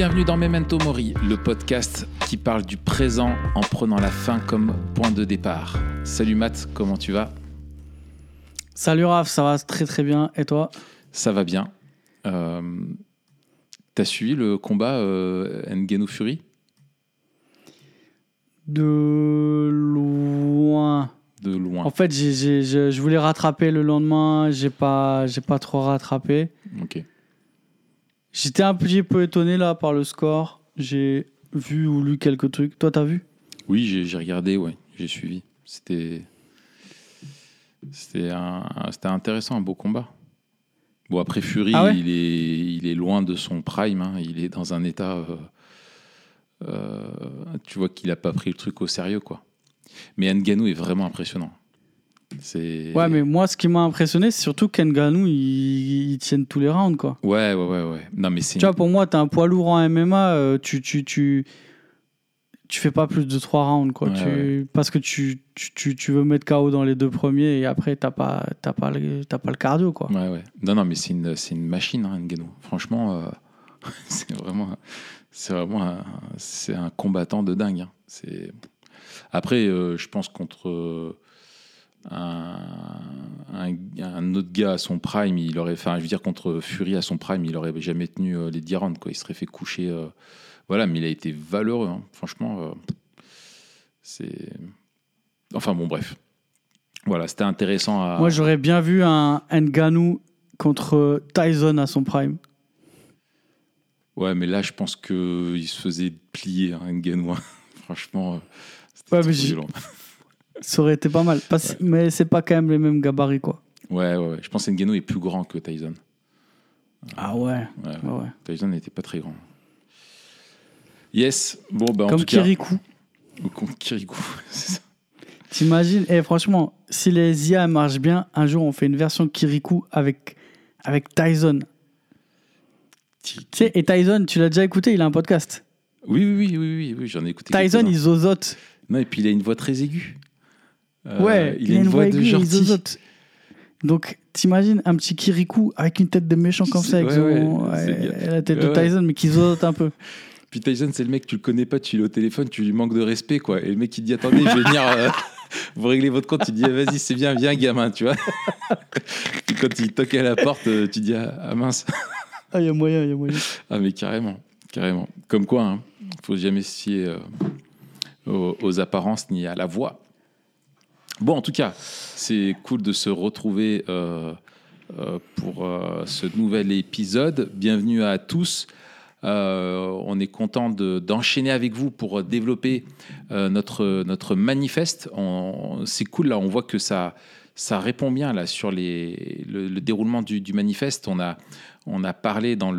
Bienvenue dans Memento Mori, le podcast qui parle du présent en prenant la fin comme point de départ. Salut Matt, comment tu vas? Salut Raph, ça va très très bien. Et toi? Ça va bien. Euh, T'as suivi le combat euh, Ngannou Fury? De loin. De loin. En fait, je, je voulais rattraper le lendemain, j'ai pas, j'ai pas trop rattrapé. Ok. J'étais un petit peu étonné là par le score. J'ai vu ou lu quelques trucs. Toi, t'as vu? Oui, j'ai regardé, ouais, j'ai suivi. C'était. C'était intéressant, un beau combat. Bon, après Fury, Ah ouais? il, est, il est loin de son prime. hein. Il est dans un état. euh, euh, tu vois qu'il n'a pas pris le truc au sérieux, quoi. Mais Ngannou est vraiment impressionnant. Ouais, mais moi, ce qui m'a impressionné, c'est surtout qu'Nganou, il, il tienne tous les rounds, quoi. Ouais, ouais, ouais, ouais. Non, mais c'est. Tu vois, pour moi, t'es un poids lourd en MMA, euh, tu, tu, tu, tu fais pas plus de 3 rounds, quoi. Ouais, Tu- ouais. Parce que tu, tu, tu, veux mettre KO dans les deux premiers et après, t'as pas, t'as pas, le, pas le cardio, quoi. Ouais, ouais. Non, non, mais c'est une, une machine, hein, Ngannou. Franchement, euh, c'est vraiment, c'est vraiment un, un combattant de dingue. hein. Après, euh, je pense contre un, un, un autre gars à son prime, il aurait, enfin, je veux dire contre Fury à son prime, il aurait jamais tenu euh, les 10 rounds, quoi. Il serait fait coucher. euh, voilà, mais il a été valeureux. hein. Franchement, euh, c'est. Enfin bon, bref. Voilà, c'était intéressant à. Moi, j'aurais bien vu un Nganou contre Tyson à son prime. Ouais, mais là, je pense qu'il se faisait plier, hein, Ngannou. Franchement, euh, c'était Ouais, mais. Ça aurait été pas mal. Mais c'est pas quand même les mêmes gabarits, quoi. Ouais, ouais, ouais. Je pense que Ngannou est plus grand que Tyson. Ah ouais. Ouais, ouais, ouais. Tyson n'était pas très grand. Yes. Bon, bah, en Comme tout cas. Kirikou. Ou contre Kirikou. c'est ça. T'imagines Et franchement, si les IA marchent bien, un jour on fait une version Kirikou avec, avec Tyson. Tu sais, et Tyson, tu l'as déjà écouté, il a un podcast. Oui, oui, oui, oui, oui, oui, j'en ai écouté. Tyson, quelques-uns. il zozote. Non, et puis il a une voix très aiguë. Euh, ouais, il, a une voix, de aiguë, il gentil. Donc, t'imagines un petit Kirikou avec une tête de méchant comme ça, avec son- la tête de. Tyson, mais qui zozote un peu. Puis Tyson, c'est le mec, tu le connais pas, tu l'as au téléphone, tu lui manques de respect, quoi. Et le mec, il dit Attendez, je vais venir. euh, vous réglez votre compte, tu dis Ah, Vas-y, c'est bien, viens, gamin, tu vois. Puis quand il toque à la porte, euh, tu dis Ah, ah, mince. Ah, il y a moyen, il y a moyen. Ah, mais carrément, carrément. Comme quoi, hein, faut jamais se fier euh, aux, aux apparences ni à la voix. Bon, en tout cas, c'est cool de se retrouver euh, euh, pour euh, ce nouvel épisode. Bienvenue à tous. On est content de- d'enchaîner avec vous pour développer notre, notre manifeste. C'est cool, là, on voit que ça, ça répond bien là, sur les, le, le déroulement du, manifeste. On a, on a parlé dans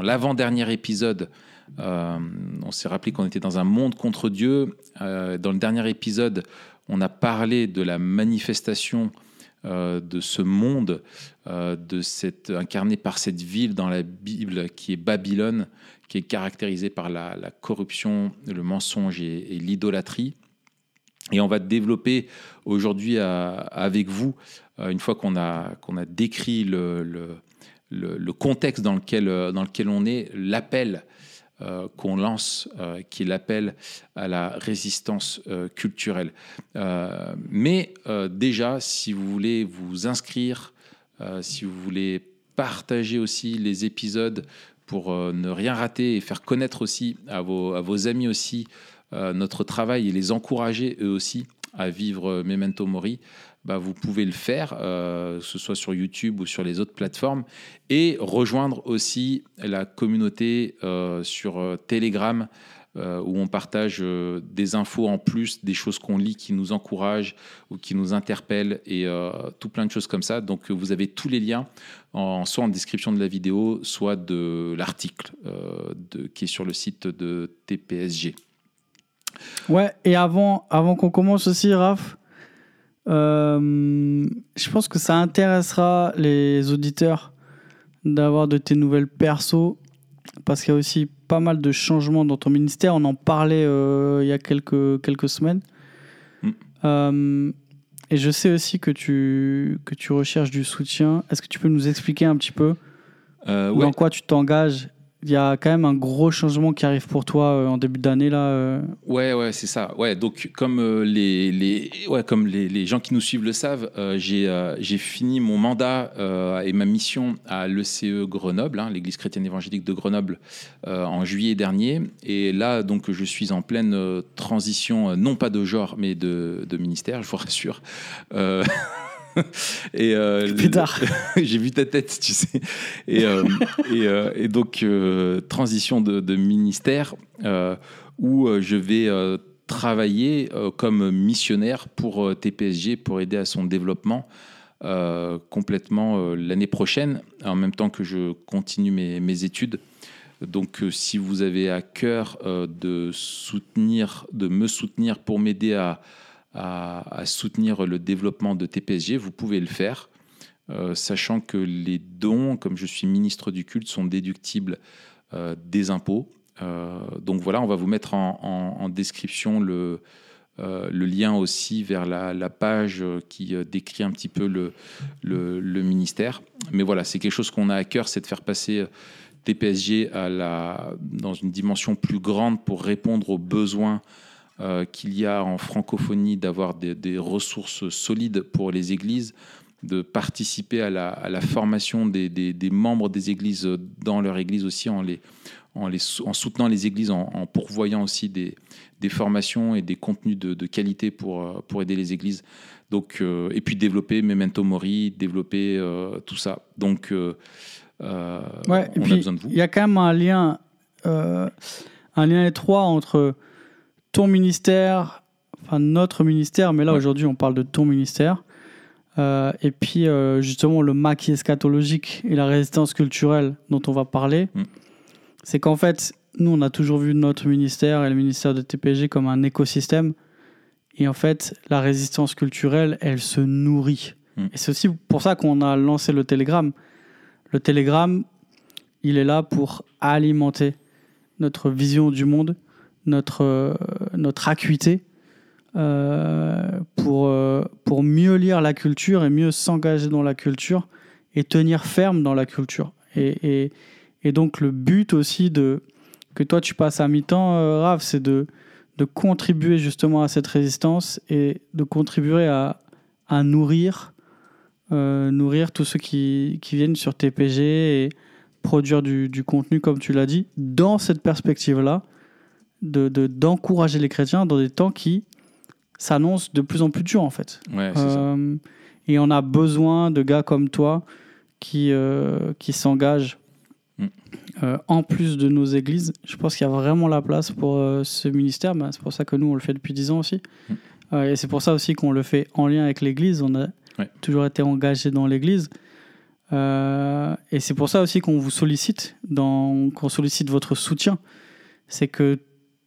l'avant-dernier épisode. on s'est rappelé qu'on était dans un monde contre Dieu. Dans le dernier épisode, on a parlé de la manifestation euh, de ce monde, euh, de cette, incarné par cette ville dans la Bible qui est Babylone, qui est caractérisée par la, corruption, le mensonge et, l'idolâtrie. Et on va développer aujourd'hui avec vous, euh, une fois qu'on a, a décrit le, le- le- contexte dans lequel, dans lequel on est, l'appel euh, qu'on lance, euh, qui est l'appel à la résistance euh, culturelle. Mais déjà, si vous voulez vous inscrire, si vous voulez partager aussi les épisodes pour ne rien rater et faire connaître aussi à vos, à vos amis aussi notre travail et les encourager eux aussi à vivre Memento Mori, bah, vous pouvez le faire, euh, que ce soit sur YouTube ou sur les autres plateformes, et rejoindre aussi la communauté euh, sur euh, Telegram, où on partage des infos en plus, des choses qu'on lit qui nous encouragent ou qui nous interpellent, et tout plein de choses comme ça. Donc vous avez tous les liens, en, soit en description de la vidéo, soit de l'article qui est sur le site de TPSG. Ouais, et avant, avant qu'on commence aussi, Raph, euh, je pense que ça intéressera les auditeurs d'avoir de tes nouvelles perso, parce qu'il y a aussi pas mal de changements dans ton ministère. On en parlait euh, il y a quelques, quelques semaines. Mm. Euh, et je sais aussi que tu, que tu recherches du soutien. Est-ce que tu peux nous expliquer un petit peu ouais. dans quoi tu t'engages il y a quand même un gros changement qui arrive pour toi euh, en début d'année là. euh. Ouais, ouais, c'est ça. Ouais, donc comme euh, les, les, ouais, comme les, les gens qui nous suivent le savent, euh, j'ai fini mon mandat et ma mission à l'ECE Grenoble, hein, l'Église chrétienne évangélique de Grenoble, en juillet dernier. Et là, donc, je suis en pleine transition, non pas de genre, mais de, de ministère, je vous rassure. Et euh, Pétard. j'ai vu ta tête, tu sais. Et, euh, et, euh, et donc, euh, transition de, de ministère où je vais travailler comme missionnaire pour TPSG pour aider à son développement complètement l'année prochaine, en même temps que je continue mes, mes études. Donc, si vous avez à cœur de soutenir, de me soutenir pour m'aider à, à- soutenir le développement de TPSG, vous pouvez le faire, euh, sachant que les dons, comme je suis ministre du culte, sont déductibles euh, des impôts. Euh, donc voilà, on va vous mettre en, description le, lien aussi vers la, page qui décrit un petit peu le, ministère. Mais voilà, c'est quelque chose qu'on a à cœur, c'est de faire passer TPSG dans une dimension plus grande pour répondre aux besoins euh, qu'il y a en francophonie d'avoir des, des ressources solides pour les églises, de participer à la, à la formation des, des- des membres des églises dans leur église aussi, en, les, en, les, sou- en soutenant les églises, en, en pourvoyant aussi des, formations et des contenus de, de qualité pour, euh, pour aider les églises. Donc, euh, et puis développer Memento Mori, développer euh, tout ça. Donc, Ouais, on puis a besoin de vous. il y a quand même un lien, un lien étroit entre ton ministère, enfin notre ministère, mais là Ouais. aujourd'hui on parle de ton ministère, euh, et puis euh, justement le maquis eschatologique et la résistance culturelle dont on va parler. Mm. C'est qu'en fait, nous on a toujours vu notre ministère et le ministère de TPG comme un écosystème, et en fait la résistance culturelle, elle se nourrit. Mm. Et c'est aussi pour ça qu'on a lancé le Telegram. Le Telegram, il est là pour alimenter notre vision du monde, notre, euh, notre acuité, euh, pour, euh, pour mieux lire la culture et mieux s'engager dans la culture et tenir ferme dans la culture. Et, et, et donc le but aussi de, que toi tu passes à mi-temps, Raph, c'est de, de contribuer justement à cette résistance et de contribuer à, à nourrir, nourrir tous ceux qui, qui viennent sur TPG et produire du, du contenu, comme tu l'as dit, dans cette perspective-là, de, de- d'encourager les chrétiens dans des temps qui s'annoncent de plus en plus durs, en fait. Ouais, c'est ça. Euh, et on a besoin de gars comme toi qui, euh, qui s'engagent Mm. euh, en plus de nos églises. Je pense qu'il y a vraiment la place pour ce ministère. Ben, c'est pour ça que nous, on le fait depuis 10 ans aussi. Mm. Et c'est pour ça aussi qu'on le fait en lien avec l'église. On a Ouais. toujours été engagé dans l'église. Et c'est pour ça aussi qu'on vous sollicite, qu'on sollicite votre soutien. C'est que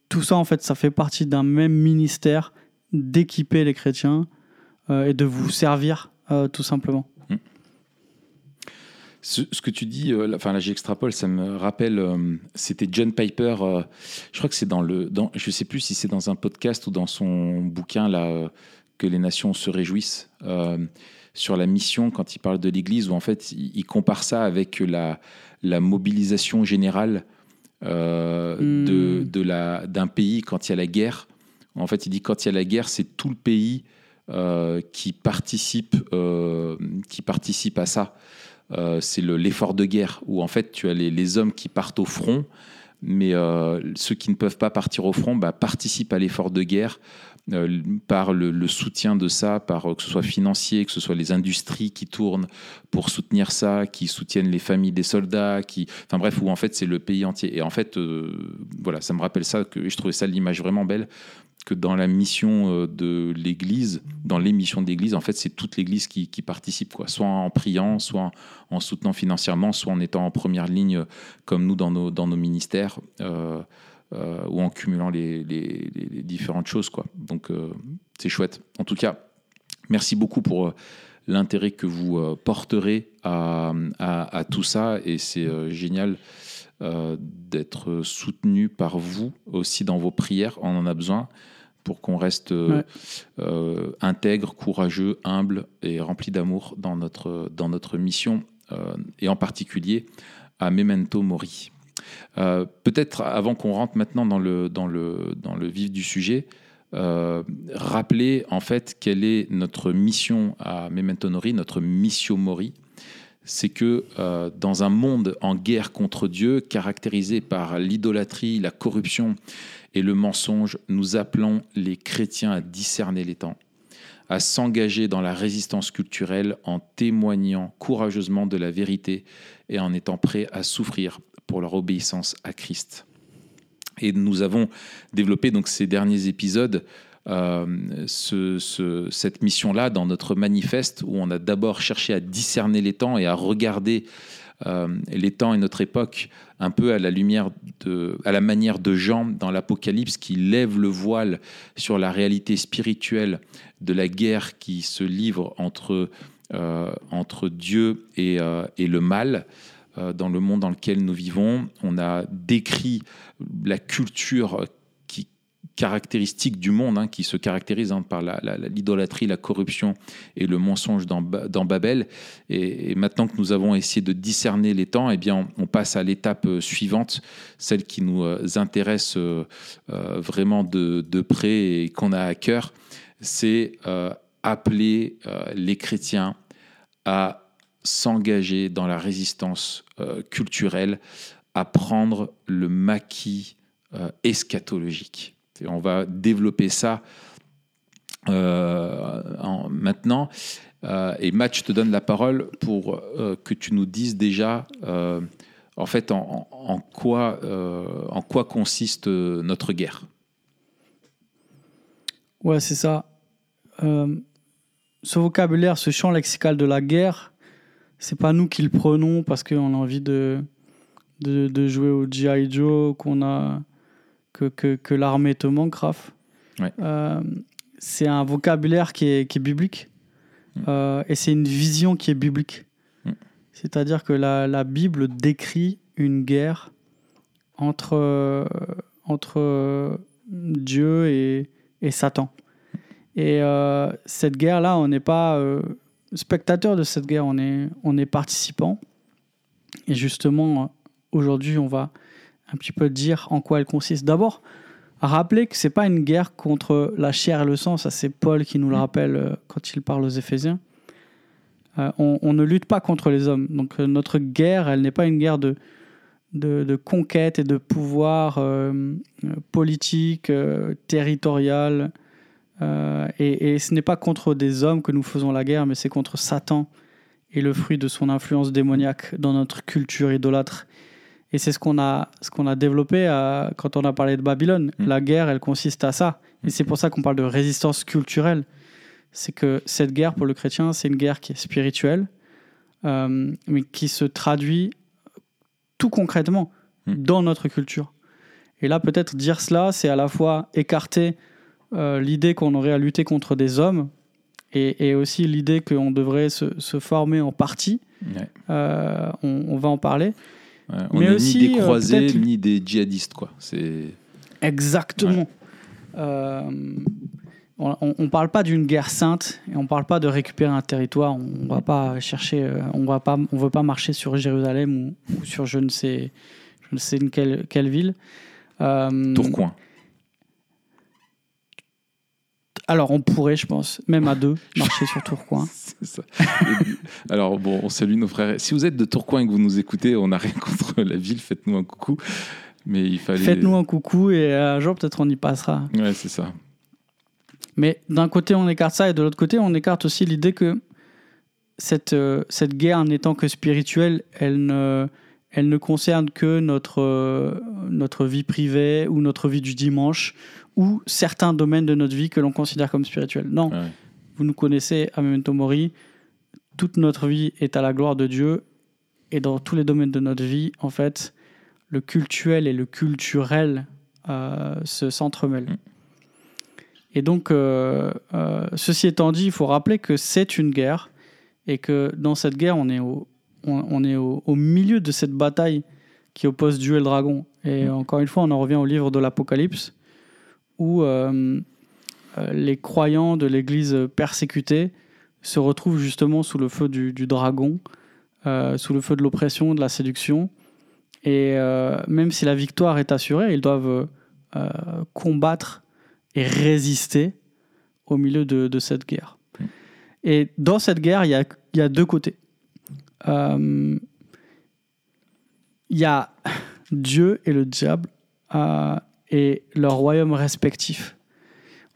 tout ça, en fait, ça fait partie d'un même ministère d'équiper les chrétiens euh, et de vous servir, euh, tout simplement. Ce, ce que tu dis, euh, là- enfin là j'extrapole, ça me rappelle, euh, c'était John Piper, je crois que c'est dans le, dans, je sais plus si c'est dans un podcast ou dans son bouquin là, que les nations se réjouissent, sur la mission quand il parle de l'Église, où en fait il, compare ça avec la mobilisation générale euh, Hmm. de, de la, d'un pays quand il y a la guerre. En fait il dit quand il y a la guerre, c'est tout le pays euh, qui participe, euh, qui participe à ça. C'est le- l'effort de guerre où en fait tu as les, les hommes qui partent au front, mais euh, ceux qui ne peuvent pas partir au front bah, participent à l'effort de guerre euh, par le, soutien de ça, par euh, que ce soit financier, que ce soit les industries qui tournent pour soutenir ça, qui soutiennent les familles des soldats, qui, enfin bref, où en fait c'est le pays entier. Et en fait, voilà, ça me rappelle ça que je trouvais ça l'image vraiment belle que dans la mission euh, de l'Église, dans les missions de l'Église, en fait, c'est toute l'Église qui, participe, quoi. soit en priant, soit en, en soutenant financièrement, soit en étant en première ligne, comme nous dans nos, ministères, euh, euh, ou en cumulant les, différentes choses. Quoi. Donc, c'est chouette. En tout cas, merci beaucoup pour l'intérêt que vous porterez à, tout ça, et c'est génial d'être soutenu par vous aussi dans vos prières. On en a besoin pour qu'on reste euh, Ouais. euh, intègre, courageux, humble et rempli d'amour dans notre, dans notre mission, euh, et en particulier à Memento Mori. Euh, peut-être avant qu'on rentre maintenant dans le, dans le, dans le vif du sujet, rappeler en fait quelle est notre mission à Memento Mori, notre mission Mori. C'est que dans un monde en guerre contre Dieu, caractérisé par l'idolâtrie, la corruption et le mensonge, nous appelons les chrétiens à discerner les temps, à s'engager dans la résistance culturelle en témoignant courageusement de la vérité et en étant prêts à souffrir pour leur obéissance à Christ. Et nous avons développé ces derniers épisodes euh, ce, cette mission-là dans notre manifeste où on a d'abord cherché à discerner les temps et à regarder les temps et notre époque un peu à la lumière de, à la manière de Jean dans l'Apocalypse qui lève le voile sur la réalité spirituelle de la guerre qui se livre entre, euh, entre Dieu et, et le mal. Euh, dans le monde dans lequel nous vivons. On a décrit la culture qui, caractéristique du monde, hein, qui se caractérise hein, par l'idolâtrie, la, corruption et le mensonge dans, Babel. Et, maintenant que nous avons essayé de discerner les temps, eh bien, on, passe à l'étape euh, suivante, celle qui nous euh, intéresse vraiment de, près et qu'on a à cœur, c'est appeler les chrétiens à s'engager dans la résistance euh, culturelle, à prendre le maquis euh, eschatologique. On va développer ça euh, en, maintenant. et Matt, je te donne la parole pour que tu nous dises déjà, en fait, en, quoi, en quoi consiste notre guerre. Ouais, c'est ça. ce vocabulaire, ce champ lexical de la guerre, c'est pas nous qui le prenons parce qu'on a envie de, de, jouer au G.I. Joe, qu'on a, que, que, que l'armée te manque, Raph. Euh, c'est un vocabulaire qui est, qui est biblique mm. euh, et c'est une vision qui est biblique. Mm. C'est-à-dire que la, la, Bible décrit une guerre entre, euh, entre Dieu et, et Satan. Et cette guerre-là, on n'est pas spectateur de cette guerre, on est, on est participant. Et justement, aujourd'hui, on va un petit peu dire en quoi elle consiste. D'abord, rappeler que c'est pas une guerre contre la chair et le sang, ça c'est Paul qui nous le rappelle euh, quand il parle aux Éphésiens. Euh, on, ne lutte pas contre les hommes. Donc euh, notre guerre, elle n'est pas une guerre de, de, conquête et de pouvoir politique, territorial, et, ce n'est pas contre des hommes que nous faisons la guerre, mais c'est contre Satan et le fruit de son influence démoniaque dans notre culture idolâtre. Et c'est ce qu'on a, ce qu'on a développé quand on a parlé de Babylone. Mm. La guerre, elle consiste à ça. Et c'est pour ça qu'on parle de résistance culturelle. C'est que cette guerre, pour le chrétien, c'est une guerre qui est spirituelle, euh, mais qui se traduit tout concrètement mm. dans notre culture. Et là, peut-être dire cela, c'est à la fois écarter euh, l'idée qu'on aurait à lutter contre des hommes et, aussi l'idée qu'on devrait se, former en partie. Euh, on, va en parler. On Mais aussi, ni des euh, croisés ni des djihadistes, quoi. C'est exactement. on ne parle pas d'une guerre sainte et on ne parle pas de récupérer un territoire. On va pas chercher, on va pas, on veut pas marcher sur Jérusalem ou, sur je ne sais, je ne sais quelle, quelle ville. Tourcoing. Alors, on pourrait, je pense, même à deux, marcher sur Tourcoing. C'est ça. alors, bon, on salue nos frères. Si vous êtes de Tourcoing et que vous nous écoutez, on n'a rien contre la ville, faites-nous un coucou. Mais il fallait. Faites-nous un coucou et un jour, peut-être, on y passera. Ouais, c'est ça. Mais d'un côté, on écarte ça et de l'autre côté, on écarte aussi l'idée que cette, euh, cette guerre, n'étant que spirituelle, elle ne, elle ne concerne que notre, euh, notre vie privée ou notre vie du dimanche ou certains domaines de notre vie que l'on considère comme spirituels. Non, vous nous connaissez à Memento Mori, toute notre vie est à la gloire de Dieu et dans tous les domaines de notre vie, en fait, le cultuel et le culturel euh, se s'entremêlent. Mm. Et donc, euh, euh, ceci étant dit, il faut rappeler que c'est une guerre et que dans cette guerre, on est au, on, est au, au milieu de cette bataille qui oppose Dieu et le dragon. Et mm. encore une fois, on en revient au livre de l'Apocalypse où euh, euh, les croyants de l'Église persécutée se retrouvent justement sous le feu du, dragon, euh, sous le feu de l'oppression, de la séduction. Et même si la victoire est assurée, ils doivent combattre et résister au milieu de, de cette guerre. Et dans cette guerre, il y a, il y a deux côtés. Euh, il y a Dieu et le diable euh, et leurs royaumes respectifs.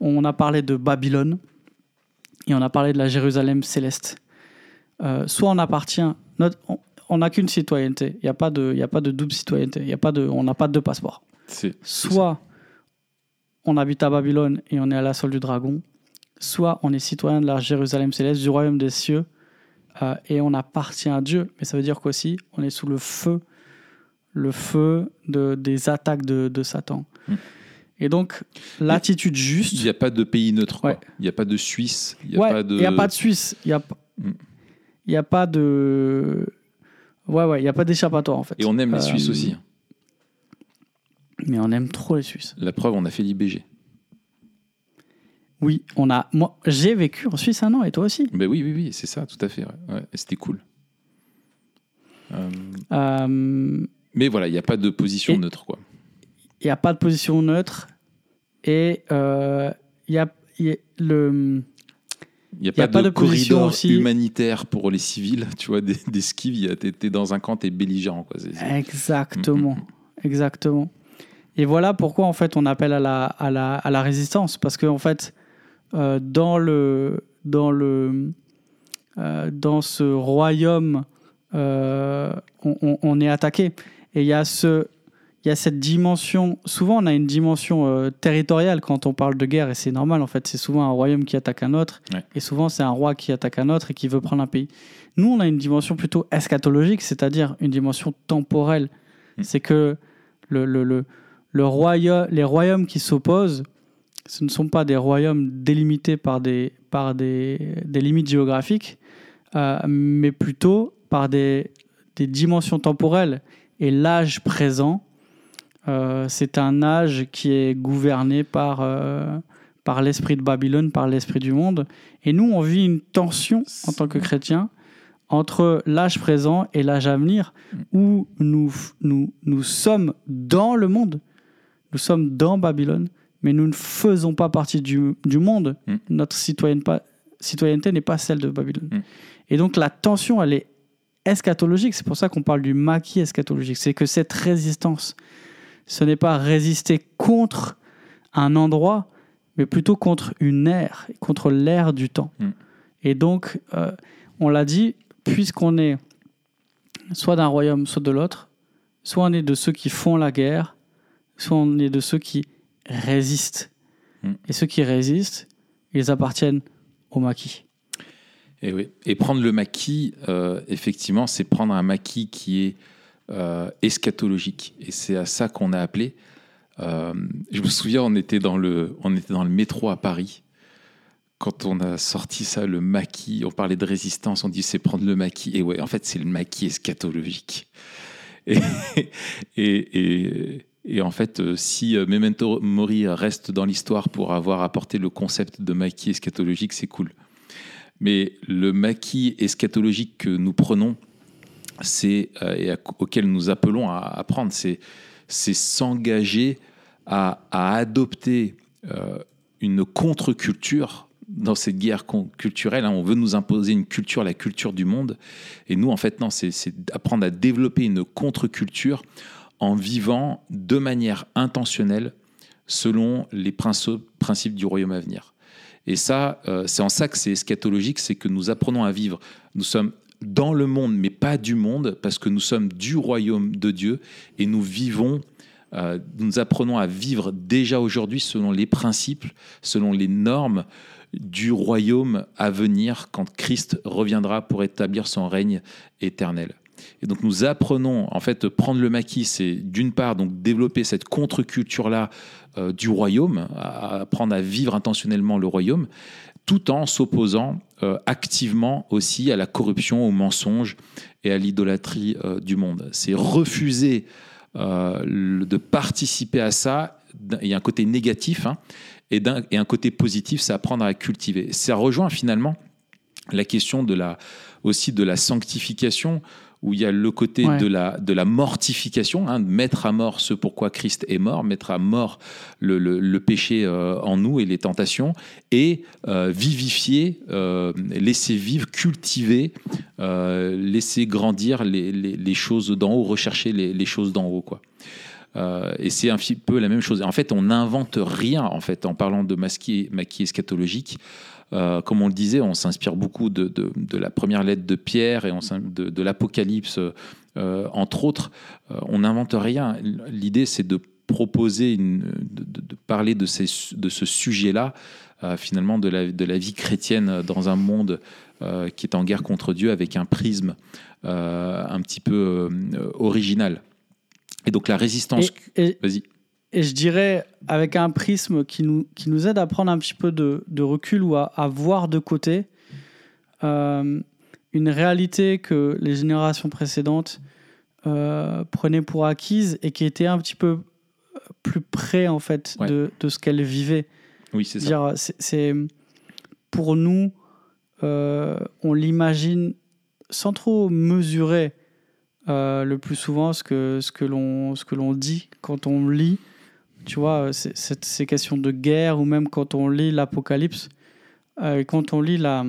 On a parlé de Babylone et on a parlé de la Jérusalem céleste. Euh, soit on appartient, notre- on- n'a qu'une citoyenneté. Il n'y a, pas de- il y a pas de double citoyenneté. Il y a pas de, on n'a pas de deux passeports. Soit on habite à Babylone et on est à la solde du dragon, soit on est citoyen de la Jérusalem céleste, du royaume des cieux, euh, et on appartient à Dieu. Mais ça veut dire qu'aussi, on est sous le feu, le feu de, des attaques de, de Satan. Mm. Et donc, l'attitude Il juste. n'y a pas de pays neutre. Ouais. Il n'y a pas de Suisse. Il n'y a Ouais, pas de. il n'y a pas de Suisse. Il n'y a, Mm. il y a pas de. Ouais, ouais, il n'y a pas d'échappatoire en fait. Et on aime les Euh, Suisses aussi. Mais on aime trop les Suisses. La preuve, on a fait l'IBG. Oui, on a. Moi, j'ai vécu en Suisse un an et toi aussi. Ben oui, oui, oui, c'est ça, tout à fait. ouais. C'était cool. Euh, Euh, mais voilà, il n'y a pas de position Et- neutre. quoi. Il n'y a pas de position neutre. Et euh, il y a, y a le. Il n'y a, pas, de, de corridor aussi. humanitaire pour les civils. Tu vois, des, des a- t'es t'es dans un camp, t'es belligérant. Quoi. C'est- c'est- Exactement. Mm, Exactement. Et voilà pourquoi, en fait, on appelle à la, à la, à la résistance. Parce qu'en fait, euh, dans, le, dans, le, euh, dans ce royaume, euh, on, on- on est attaqué. Et il y a ce. Il y a cette dimension. Souvent, on a une dimension euh, territoriale quand on parle de guerre, et c'est normal en fait. C'est souvent un royaume qui attaque un autre, Ouais. et souvent c'est un roi qui attaque un autre et qui veut prendre un pays. Nous, on a une dimension plutôt eschatologique, c'est-à-dire une dimension temporelle. Mm. C'est que le, le, le, le roya- les royaumes qui s'opposent, ce ne sont pas des royaumes délimités par des, par des, des limites géographiques, euh, mais plutôt par des, des dimensions temporelles. Et l'âge présent, euh, c'est un âge qui est gouverné par, euh, par l'esprit de Babylone, par l'esprit du monde. Et nous, on vit une tension en tant que chrétiens entre l'âge présent et l'âge à venir, où nous, nous, nous sommes dans le monde, nous sommes dans Babylone, mais nous ne faisons pas partie du, du monde. Mm. Notre citoyenne citoyenneté n'est pas celle de Babylone. Mm. Et donc la tension, elle est eschatologique. C'est pour ça qu'on parle du maquis eschatologique. C'est que cette résistance, ce n'est pas résister contre un endroit, mais plutôt contre une ère, contre l'ère du temps. Mm. Et donc, euh, on l'a dit, puisqu'on est soit d'un royaume, soit de l'autre, soit on est de ceux qui font la guerre, soit on est de ceux qui résistent. Mm. Et ceux qui résistent, ils appartiennent au maquis. Et, oui. et prendre le maquis, euh, effectivement, c'est prendre un maquis qui est euh, eschatologique. Et c'est à ça qu'on a appelé. euh, je me souviens, on était, dans le, on était dans le métro à Paris. Quand on a sorti ça, le maquis, on parlait de résistance, on dit c'est prendre le maquis. Et ouais, en fait, c'est le maquis eschatologique. Et, et, et, et en fait, euh, si Memento Mori reste dans l'histoire pour avoir apporté le concept de maquis eschatologique, c'est cool. Mais le maquis eschatologique que nous prenons, c'est euh, et auquel nous appelons à, à prendre, c'est s'engager à, adopter euh, une contre-culture dans cette guerre culturelle. hein. on veut nous imposer une culture, la culture du monde. Et nous, en fait, non, c'est apprendre à développer une contre-culture en vivant de manière intentionnelle selon les principes du royaume à venir. Et ça, euh, c'est en ça que c'est eschatologique, c'est que nous apprenons à vivre. Nous sommes dans le monde, mais pas du monde, parce que nous sommes du royaume de Dieu et nous vivons, euh, nous apprenons à vivre déjà aujourd'hui selon les principes, selon les normes du royaume à venir quand Christ reviendra pour établir son règne éternel. Et donc nous apprenons, en fait, prendre le maquis, c'est d'une part donc développer cette contre-culture-là euh, du royaume, apprendre à vivre intentionnellement le royaume, tout en s'opposant euh, activement aussi à la corruption, au mensonge et à l'idolâtrie euh, du monde. C'est refuser de participer à ça. Il y a un côté négatif hein, et, d'un- et un côté positif, c'est apprendre à cultiver. Ça rejoint finalement la question de la, aussi de la sanctification, où il y a le côté Ouais. de, la, de la mortification, hein, de mettre à mort ce pourquoi Christ est mort, mettre à mort le, le- le péché euh, en nous et les tentations, et euh, vivifier, euh, laisser vivre, cultiver, laisser grandir les, les- les choses d'en haut, rechercher les, les choses d'en haut. Quoi. Euh, et c'est un petit peu la même chose. En fait, on n'invente rien en fait en parlant de maquis, maquis eschatologique. Euh, comme on le disait, on s'inspire beaucoup de, de- de la première lettre de Pierre et on de, de l'Apocalypse, euh, entre autres. Euh, on n'invente rien. L'idée, c'est de proposer, une, de, parler de, ces- ce sujet-là, finalement, de la, de la vie chrétienne dans un monde qui est en guerre contre Dieu avec un prisme un petit peu original. Et donc la résistance. Vas-y. Et je dirais avec un prisme qui nous, qui nous aide à prendre un petit peu de, de recul ou à, à voir de côté euh, une réalité que les générations précédentes euh, prenaient pour acquise et qui était un petit peu plus près en fait Ouais. de, de ce qu'elles vivaient. Oui, c'est ça. C'est- pour nous, euh, on l'imagine sans trop mesurer le plus souvent ce que ce que l'on ce que l'on dit quand on lit. Tu vois, ces questions de guerre ou même quand on lit l'Apocalypse, euh, quand on lit la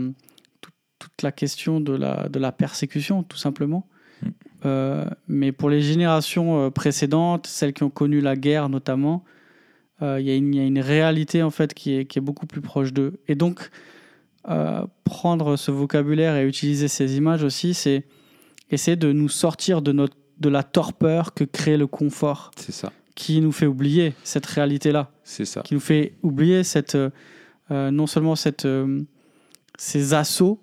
toute, toute la question de la de la persécution, tout simplement. Mm. Euh, mais pour les générations euh, précédentes, celles qui ont connu la guerre notamment, euh, il y, a une- il y a une réalité en fait qui est, qui est beaucoup plus proche d'eux. Et donc, prendre ce vocabulaire et utiliser ces images aussi, c'est essayer de nous sortir de, notre, de la torpeur que crée le confort, C'est ça. Qui nous fait oublier cette réalité-là, C'est ça. qui nous fait oublier cette, euh, euh, non seulement cette, euh, ces assauts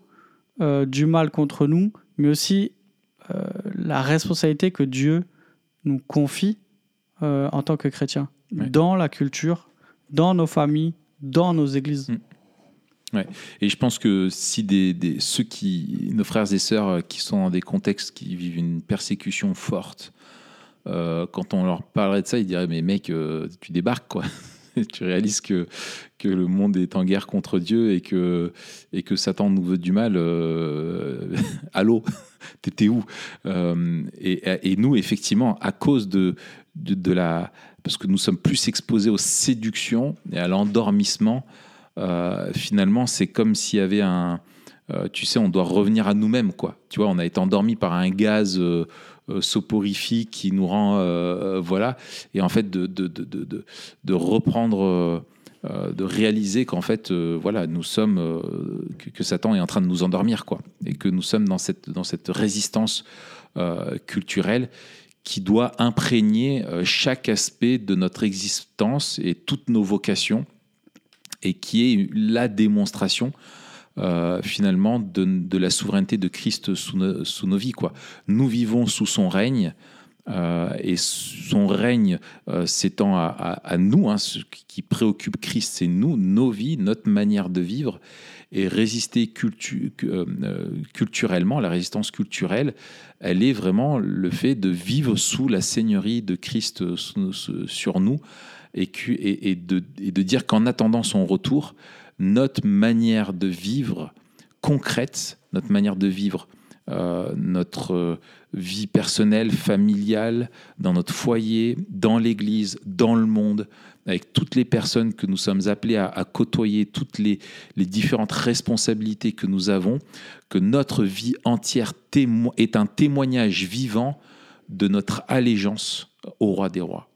euh, du mal contre nous, mais aussi la responsabilité que Dieu nous confie en tant que chrétiens, Ouais. dans la culture, dans nos familles, dans nos églises. Mm. Et je pense que si des, des- ceux qui, nos frères et sœurs qui sont dans des contextes qui vivent une persécution forte, euh, quand on leur parlerait de ça, ils diraient Mais mec, euh, tu débarques quoi. tu réalises que, que le monde est en guerre contre Dieu et que, et que Satan nous veut du mal. euh, allô T'étais où? Et, nous, effectivement, à cause de, de, la. Parce que nous sommes plus exposés aux séductions et à l'endormissement finalement, c'est comme s'il y avait un. tu sais, on doit revenir à nous-mêmes, quoi. Tu vois, on a été endormi par un gaz soporifique qui nous rend. euh, euh, voilà. Et en fait, de, de, de, de, reprendre. euh, euh, de réaliser qu'en fait, euh, voilà, nous sommes. euh, que, que Satan est en train de nous endormir, quoi. Et que nous sommes dans cette, dans cette résistance euh, culturelle qui doit imprégner euh, chaque aspect de notre existence et toutes nos vocations et qui est la démonstration euh, finalement de, la souveraineté de Christ sous, no- sous nos vies. Quoi. Nous vivons sous son règne euh, et son règne euh, s'étend à, nous. hein. ce qui préoccupe Christ, c'est nous, nos vies, notre manière de vivre et résister cultu- culturellement, la résistance culturelle, elle est vraiment le fait de vivre sous la seigneurie de Christ sur nous et de dire qu'en attendant son retour, notre manière de vivre concrète, notre manière de vivre euh, notre vie personnelle, familiale, dans notre foyer, dans l'Église, dans le monde, avec toutes les personnes que nous sommes appelés à, côtoyer, toutes les, différentes responsabilités que nous avons, que notre vie entière est un témoignage vivant de notre allégeance au roi des rois.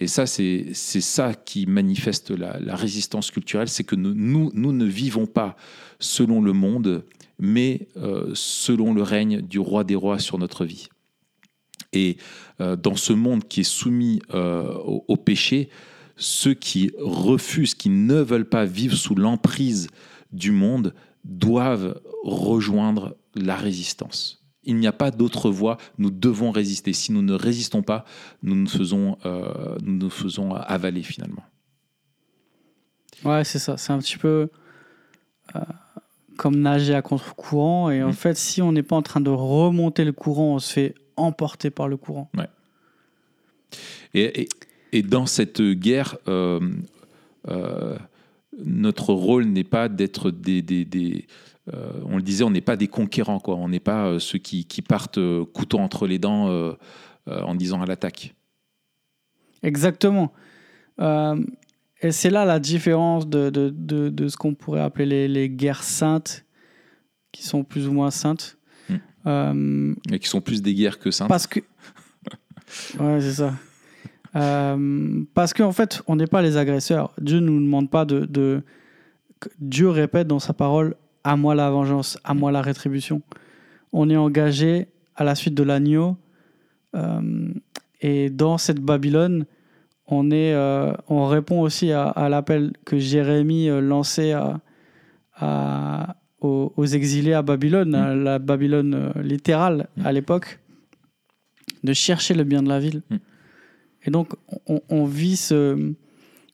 Et ça, c'est ça qui manifeste la, résistance culturelle, c'est que nous, ne vivons pas selon le monde, mais euh, selon le règne du roi des rois sur notre vie. Et euh, dans ce monde qui est soumis euh, au péché, ceux qui refusent, qui ne veulent pas vivre sous l'emprise du monde, doivent rejoindre la résistance. Il n'y a pas d'autre voie, nous devons résister. Si nous ne résistons pas, nous nous faisons, euh, nous nous faisons avaler finalement. Ouais, c'est ça. C'est un petit peu euh, comme nager à contre-courant. Et en Mm. fait, si on n'est pas en train de remonter le courant, on se fait emporter par le courant. Et, et- et dans cette guerre, euh, euh, notre rôle n'est pas d'être des, des, des, on le disait, on n'est pas des conquérants, quoi. On n'est pas euh, ceux qui, qui partent euh, couteau entre les dents euh, euh, en disant à l'attaque. Exactement. Euh, et c'est là la différence de, de, de, de ce qu'on pourrait appeler les, les guerres saintes, qui sont plus ou moins saintes. Mm. Euh, Et qui sont plus des guerres que saintes. parce que. Ouais, c'est ça. Euh, parce qu'en fait, on n'est pas les agresseurs. Dieu ne nous demande pas de, Dieu répète dans sa parole À moi la vengeance, à moi la rétribution. On est engagé à la suite de l'agneau. euh, et dans cette Babylone, on, est, euh, on répond aussi à, à l'appel que Jérémie euh, lançait à, à- aux, aux exilés à Babylone, à la Babylone littérale à l'époque, de chercher le bien de la ville. Mm. Et donc, on, on vit ce,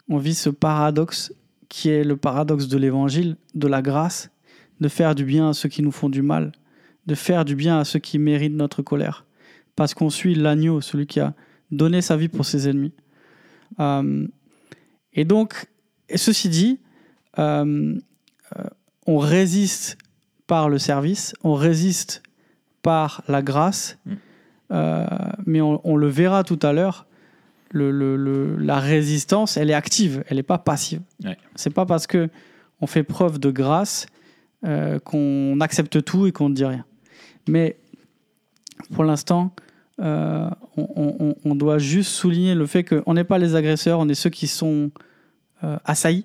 on vit ce paradoxe qui est le paradoxe de l'évangile, de la grâce, de faire du bien à ceux qui nous font du mal, de faire du bien à ceux qui méritent notre colère. Parce qu'on suit l'agneau, celui qui a donné sa vie pour ses ennemis. Euh, et donc, et ceci dit, euh, euh, on résiste par le service, on résiste par la grâce, Mm. mais on, on le verra tout à l'heure. Le, le- le- la résistance, elle est active, elle n'est pas passive. Ouais. C'est pas parce que on fait preuve de grâce euh, qu'on accepte tout et qu'on ne dit rien. Mais pour l'instant, euh, on, doit juste souligner le fait qu'on n'est pas les agresseurs, on est ceux qui sont euh, assaillis,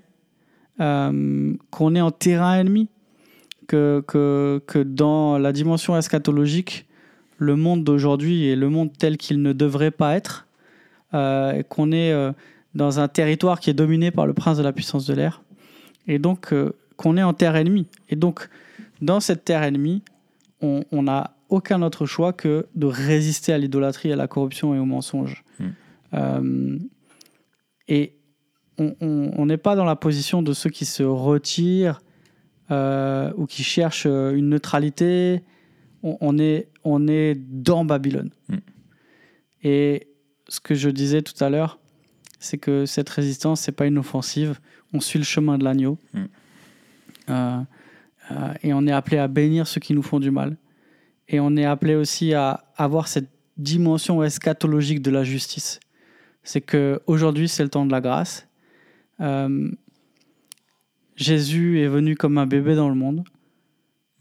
qu'on est en terrain ennemi, que, dans la dimension eschatologique, le monde d'aujourd'hui est le monde tel qu'il ne devrait pas être, qu'on est dans un territoire qui est dominé par le prince de la puissance de l'air, et donc qu'on est en terre ennemie. Et donc, dans cette terre ennemie, on n'a aucun autre choix que de résister à l'idolâtrie, à la corruption et au mensonge. Mm. Euh, et on- n'est pas dans la position de ceux qui se retirent euh, ou qui cherchent euh, une neutralité. On, on est, on est dans Babylone. Mm. Et ce que je disais tout à l'heure, c'est que cette résistance, c'est pas une offensive. On suit le chemin de l'agneau. Mm. Euh, euh, et on est appelé à bénir ceux qui nous font du mal. Et on est appelé aussi à avoir cette dimension eschatologique de la justice. C'est que aujourd'hui c'est le temps de la grâce. Euh, Jésus est venu comme un bébé dans le monde.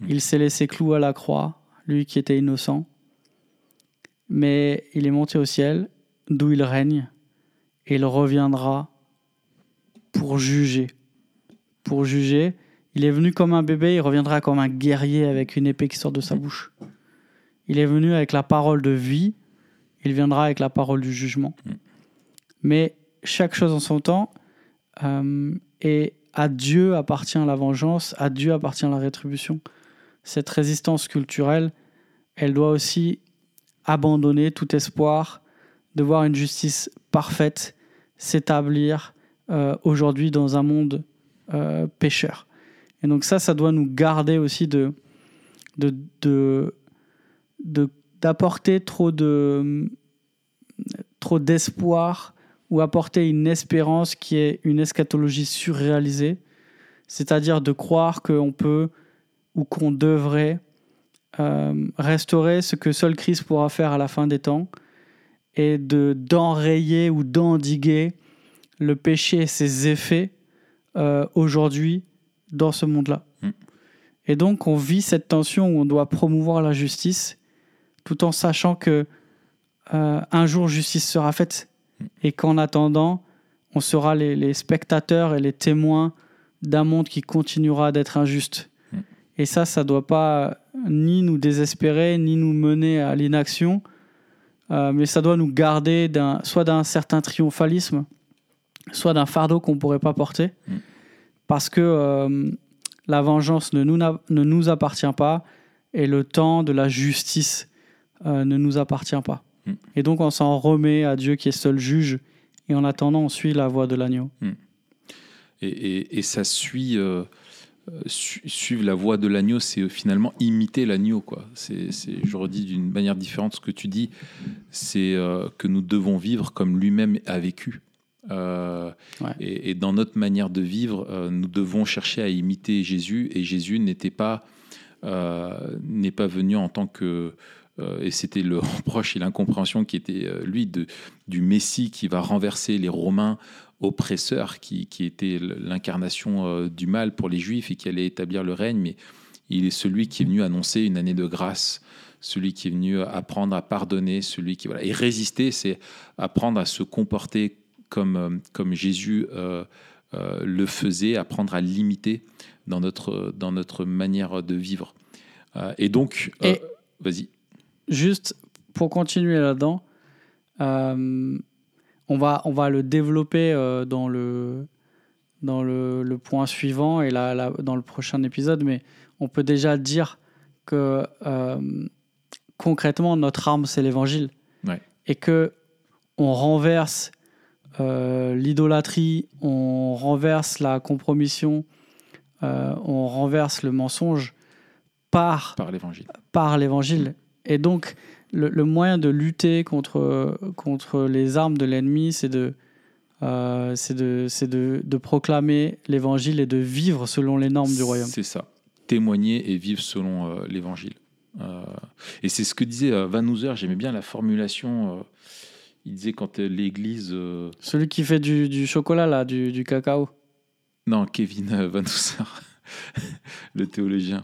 Il s'est laissé clouer à la croix, lui qui était innocent. Mais il est monté au ciel, d'où il règne, et il reviendra pour juger. Pour juger. Il est venu comme un bébé, il reviendra comme un guerrier avec une épée qui sort de sa bouche. Il est venu avec la parole de vie, il viendra avec la parole du jugement. Mais chaque chose en son temps, euh, et à Dieu appartient la vengeance, à Dieu appartient la rétribution. Cette résistance culturelle, elle doit aussi abandonner tout espoir de voir une justice parfaite s'établir euh, aujourd'hui dans un monde euh, pécheur. Et donc ça, ça doit nous garder aussi de d'apporter trop de trop d'espoir ou apporter une espérance qui est une eschatologie surréalisée, c'est-à-dire de croire qu'on peut ou qu'on devrait euh, restaurer ce que seul Christ pourra faire à la fin des temps et de d'enrayer ou d'endiguer le péché et ses effets euh, aujourd'hui dans ce monde-là. Mm. Et donc on vit cette tension où on doit promouvoir la justice tout en sachant que euh, un jour justice sera faite et qu'en attendant on sera les, les spectateurs et les témoins d'un monde qui continuera d'être injuste. Mm. Et ça, ça doit pas ni nous désespérer, ni nous mener à l'inaction, euh, mais ça doit nous garder soit d'un certain triomphalisme, soit d'un fardeau qu'on ne pourrait pas porter. Parce que euh, la vengeance ne nous, n'a- ne nous appartient pas et le temps de la justice euh, ne nous appartient pas. Mm. Et donc on s'en remet à Dieu qui est seul juge, et en attendant on suit la voie de l'agneau. Et, et- et ça suit, euh, su- suivre la voie de l'agneau, c'est finalement imiter l'agneau. quoi. C'est, c'est- je redis d'une manière différente ce que tu dis, c'est que nous devons vivre comme lui-même a vécu. Euh, et, dans notre manière de vivre, euh, nous devons chercher à imiter Jésus. Et Jésus n'était pas n'est pas venu en tant que et c'était le reproche et l'incompréhension qui était lui du Messie qui va renverser les Romains oppresseurs, qui, qui était l'incarnation du mal pour les Juifs et qui allait établir le règne, mais il est celui qui est venu annoncer une année de grâce celui qui est venu apprendre à pardonner, celui qui voilà et résister, c'est apprendre à se comporter comme euh, comme Jésus euh, euh, le faisait, apprendre à limiter dans notre dans notre manière de vivre. et donc, vas-y. Juste pour continuer là-dedans, on va on va le développer dans le dans le, le, point suivant et là, dans le prochain épisode, mais on peut déjà dire que concrètement, notre arme, c'est l'évangile. Et que on renverse euh, l'idolâtrie, on renverse la compromission, euh, on renverse le mensonge par, par l'évangile. Par l'évangile. Et donc, le, moyen de lutter contre, contre les armes de l'ennemi, c'est de, euh, de, de, de proclamer l'évangile et de vivre selon les normes du royaume. C'est ça. Témoigner et vivre selon l'évangile. Et c'est ce que disait Van Hooser, j'aimais bien la formulation. Euh, il disait quand l'Église. Celui qui fait du, chocolat, là, du, cacao. Non, Kevin Van Hooser, le théologien.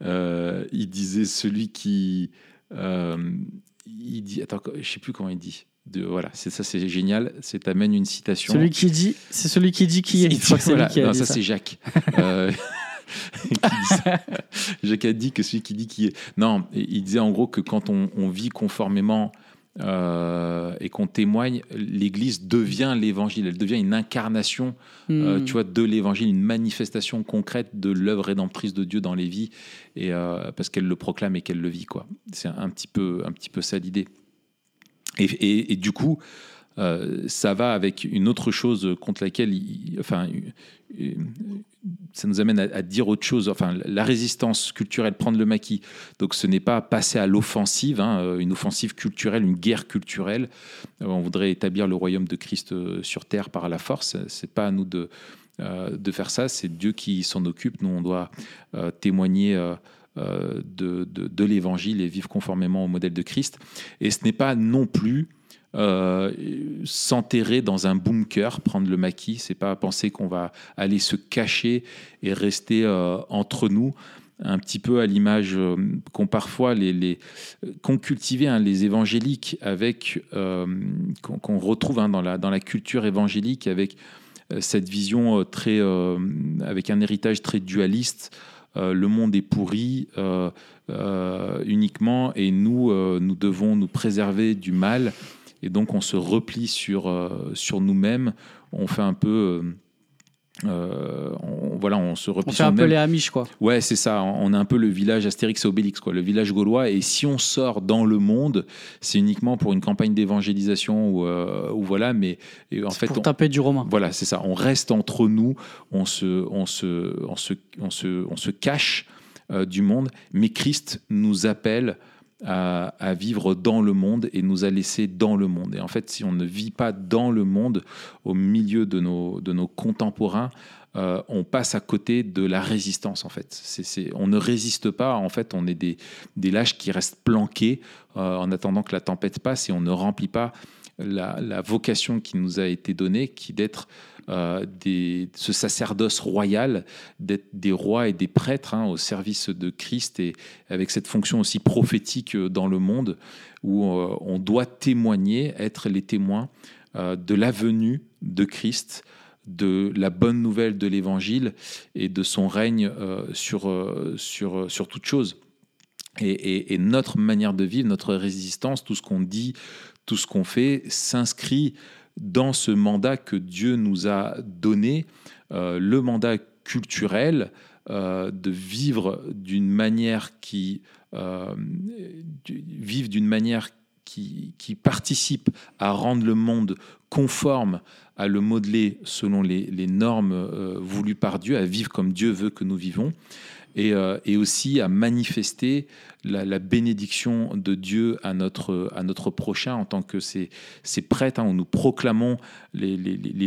il disait celui qui. il dit. Attends, je sais plus comment il dit. De, voilà, c'est ça, c'est génial. C'est amène une citation. Celui qui dit, c'est celui qui dit qui est. qui non, ça, c'est Jacques. Jacques a dit que celui qui dit qui est. Non, il disait en gros que quand on, vit conformément euh, et qu'on témoigne, l'Église devient l'Évangile. Elle devient une incarnation, euh, hmm. tu vois, de l'Évangile, une manifestation concrète de l'œuvre rédemptrice de Dieu dans les vies, et euh, parce qu'elle le proclame et qu'elle le vit, quoi. C'est un petit peu, un petit peu ça l'idée. Et, et, du coup, ça va avec une autre chose contre laquelle, enfin, ça nous amène à, dire autre chose. Enfin, la résistance culturelle, prendre le maquis. Donc, ce n'est pas passer à l'offensive, hein, euh, une offensive culturelle, une guerre culturelle. Euh, on voudrait établir le royaume de Christ euh, sur terre par la force. C'est pas à nous de, de faire ça. C'est Dieu qui s'en occupe. Nous, on doit témoigner. de, de, de l'évangile et vivre conformément au modèle de Christ. Et ce n'est pas non plus euh, s'enterrer dans un bunker, prendre le maquis, c'est pas penser qu'on va aller se cacher et rester euh, entre nous. Un petit peu à l'image euh, qu'ont parfois les, les cultivé hein, les évangéliques avec qu'on retrouve hein, dans la dans la culture évangélique avec cette vision très avec un héritage très dualiste le monde est pourri uniquement et nous nous devons nous préserver du mal et donc on se replie sur, euh, sur nous-mêmes, on fait un peu... Euh, euh, on, voilà, on se replie on fait un peu les Amish, quoi. Ouais, c'est ça. On a un peu le village Astérix et Obélix, quoi, le village gaulois. Et si on sort dans le monde, c'est uniquement pour une campagne d'évangélisation ou, ou, voilà. Mais en fait, pour taper du romain. Voilà, c'est ça. On reste entre nous, on se, on se, on se, on se, on se cache du monde. Mais Christ nous appelle à, vivre dans le monde et nous a laissé dans le monde. Et en fait, si on ne vit pas dans le monde, au milieu de nos, de nos contemporains, euh, on passe à côté de la résistance en fait. On ne résiste pas, en fait, on est des, des lâches qui restent planqués euh, en attendant que la tempête passe et on ne remplit pas la, vocation qui nous a été donnée, qui d'être euh, ce sacerdoce royal, d'être des rois et des prêtres hein, au service de Christ et avec cette fonction aussi prophétique euh, dans le monde où euh, on doit témoigner, être les témoins de la venue de Christ, de la bonne nouvelle de l'Évangile et de son règne sur, sur, sur toute chose. Et, notre manière de vivre, notre résistance, tout ce qu'on dit, tout ce qu'on fait, s'inscrit dans ce mandat que Dieu nous a donné, euh, le mandat culturel euh, de vivre d'une manière qui euh, d'une manière qui, participe à rendre le monde conforme, à le modeler selon les normes voulues par Dieu, à vivre comme Dieu veut que nous vivons. Et, euh, et aussi à manifester la, bénédiction de Dieu à notre, à notre prochain en tant que ces, ces prêtres hein, où nous proclamons les,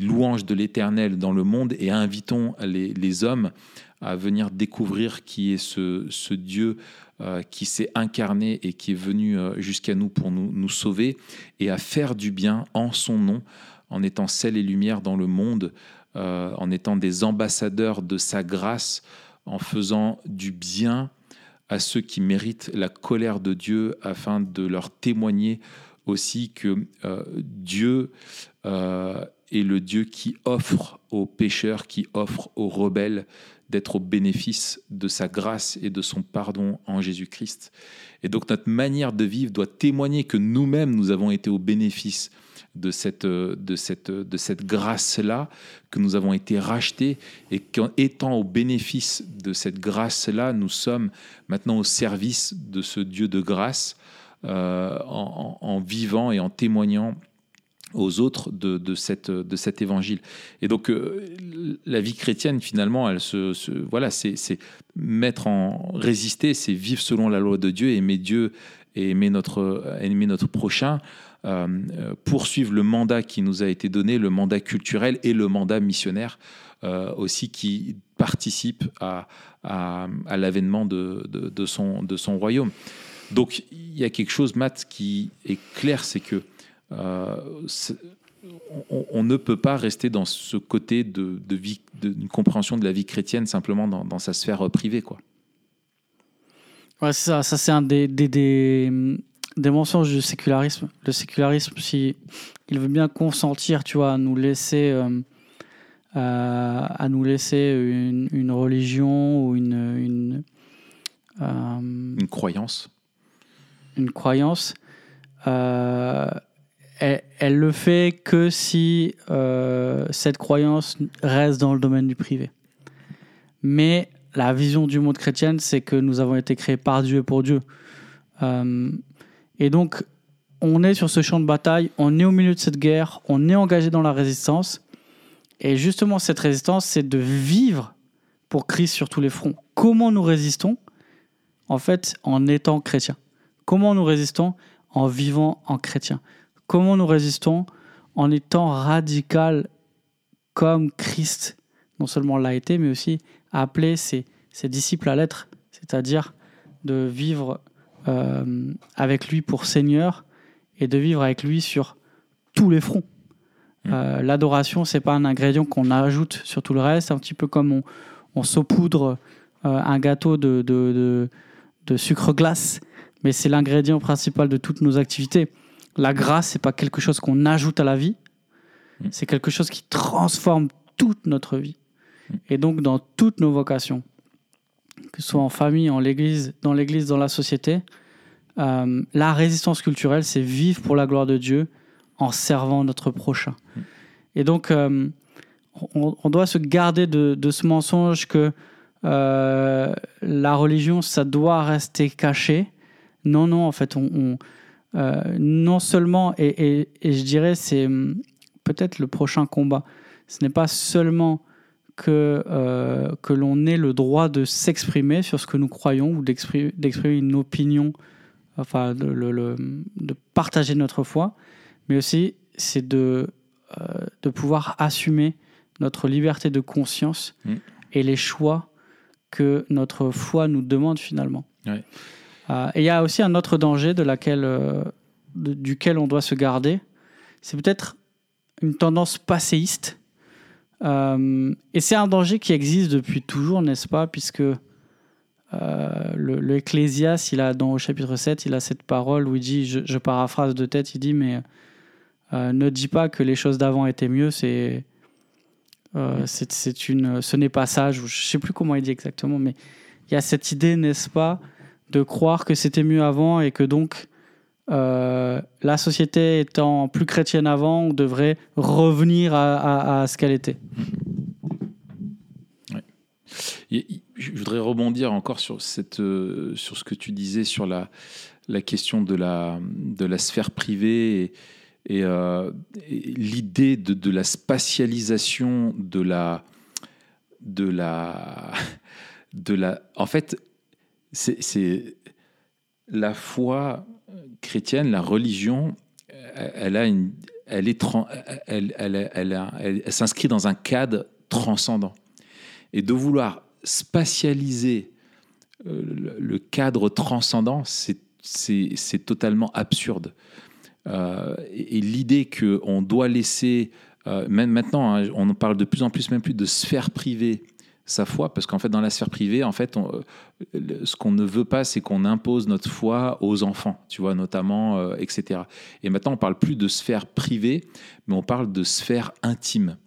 louanges de l'Éternel dans le monde et invitons les, hommes à venir découvrir qui est ce, ce Dieu euh, qui s'est incarné et qui est venu euh, jusqu'à nous pour nous, nous sauver et à faire du bien en son nom, en étant sel et lumière dans le monde, en étant des ambassadeurs de sa grâce, en faisant du bien à ceux qui méritent la colère de Dieu afin de leur témoigner aussi que euh, Dieu euh, est le Dieu qui offre aux pécheurs, qui offre aux rebelles d'être au bénéfice de sa grâce et de son pardon en Jésus-Christ. Et donc notre manière de vivre doit témoigner que nous-mêmes, nous avons été au bénéfice de cette, euh, de cette, de cette grâce-là, que nous avons été rachetés et qu'en étant au bénéfice de cette grâce-là, nous sommes maintenant au service de ce Dieu de grâce euh, en, vivant et en témoignant aux autres de, de, cette, de cet évangile. Et donc, euh, la vie chrétienne, finalement, elle se, voilà, c'est mettre en résister, c'est vivre selon la loi de Dieu, aimer Dieu et aimer notre, aimer notre prochain, euh, euh, poursuivre le mandat qui nous a été donné, le mandat culturel et le mandat missionnaire euh, aussi qui participe à, l'avènement de, son, royaume. Donc, il y a quelque chose, Matt, qui est clair, c'est que euh, on, ne peut pas rester dans ce côté de, vie, d'une compréhension de la vie chrétienne simplement dans, sa sphère euh, privée, quoi. Ouais, ça. Ça, c'est un des, des mensonges du sécularisme. Le sécularisme, si il veut bien consentir, tu vois, à nous laisser, euh, à, à nous laisser une, une religion ou une, une, euh, Une croyance. une croyance, euh, elle, elle le fait que si euh, cette croyance reste dans le domaine du privé. Mais la vision du monde chrétienne, c'est que nous avons été créés par Dieu et pour Dieu. Euh, et donc, on est sur ce champ de bataille, on est au milieu de cette guerre, on est engagé dans la résistance. Et justement, cette résistance, c'est de vivre pour Christ sur tous les fronts. Comment nous résistons? En fait, en étant chrétiens. Comment nous résistons? En vivant en chrétien. Comment nous résistons? En étant radical comme Christ, non seulement l'a été, mais aussi appelé ses disciples à l'être, c'est-à-dire de vivre euh, avec lui pour Seigneur et de vivre avec lui sur tous les fronts. Euh, L'adoration, c'est pas un ingrédient qu'on ajoute sur tout le reste, un petit peu comme on, on saupoudre euh, un gâteau de, de, de, de sucre glace, mais c'est l'ingrédient principal de toutes nos activités. La grâce, c'est pas quelque chose qu'on ajoute à la vie, Mm. c'est quelque chose qui transforme toute notre vie. Mm. Et donc, dans toutes nos vocations, que ce soit en famille, en l'église, dans l'église, dans la société, euh, la résistance culturelle, c'est vivre pour la gloire de Dieu en servant notre prochain. Et donc, euh, on, doit se garder de, ce mensonge que euh, la religion, ça doit rester caché. Non, non, en fait, on, on, non seulement, et je dirais, c'est hum, peut-être le prochain combat. Ce n'est pas seulement que, euh, que l'on ait le droit de s'exprimer sur ce que nous croyons ou d'exprimer une opinion, enfin, de, le- le- de partager notre foi, mais aussi c'est de, euh, de pouvoir assumer notre liberté de conscience Mm. et les choix que notre foi nous demande finalement. Ouais. Euh, et il y a aussi un autre danger de laquelle, de- duquel on doit se garder, c'est peut-être une tendance passéiste. Euh, et c'est un danger qui existe depuis toujours, n'est-ce pas Puisque euh, le, le Ecclésiaste, il a, dans, au chapitre 7, il a cette parole où il dit, je, je paraphrase de tête, il dit, mais euh, ne dis pas que les choses d'avant étaient mieux, c'est, euh, c'est, c'est une, ce n'est pas sage, ou je sais plus comment il dit exactement, mais il y a cette idée, n'est-ce pas, de croire que c'était mieux avant et que donc euh, la société étant plus chrétienne avant, on devrait revenir à, ce qu'elle était. Je voudrais rebondir encore sur, cette, euh, sur ce que tu disais sur la, question de la, sphère privée euh, et l'idée de, de la spatialisation de la, de la, de la. En fait, c'est la foi chrétienne, la religion, elle, elle a elle elle, elle, elle, s'inscrit dans un cadre transcendant. Et de vouloir spatialiser euh, le, cadre transcendant, c'est totalement absurde. Euh, et et l'idée qu'on doit laisser, euh, même maintenant, hein, on en parle de plus en plus, même plus de sphère privée, sa foi, parce qu'en fait, dans la sphère privée, en fait, on- euh, ce qu'on ne veut pas, c'est qu'on impose notre foi aux enfants, tu vois, notamment, euh, etc. Et maintenant, on parle plus de sphère privée, mais on parle de sphère intime,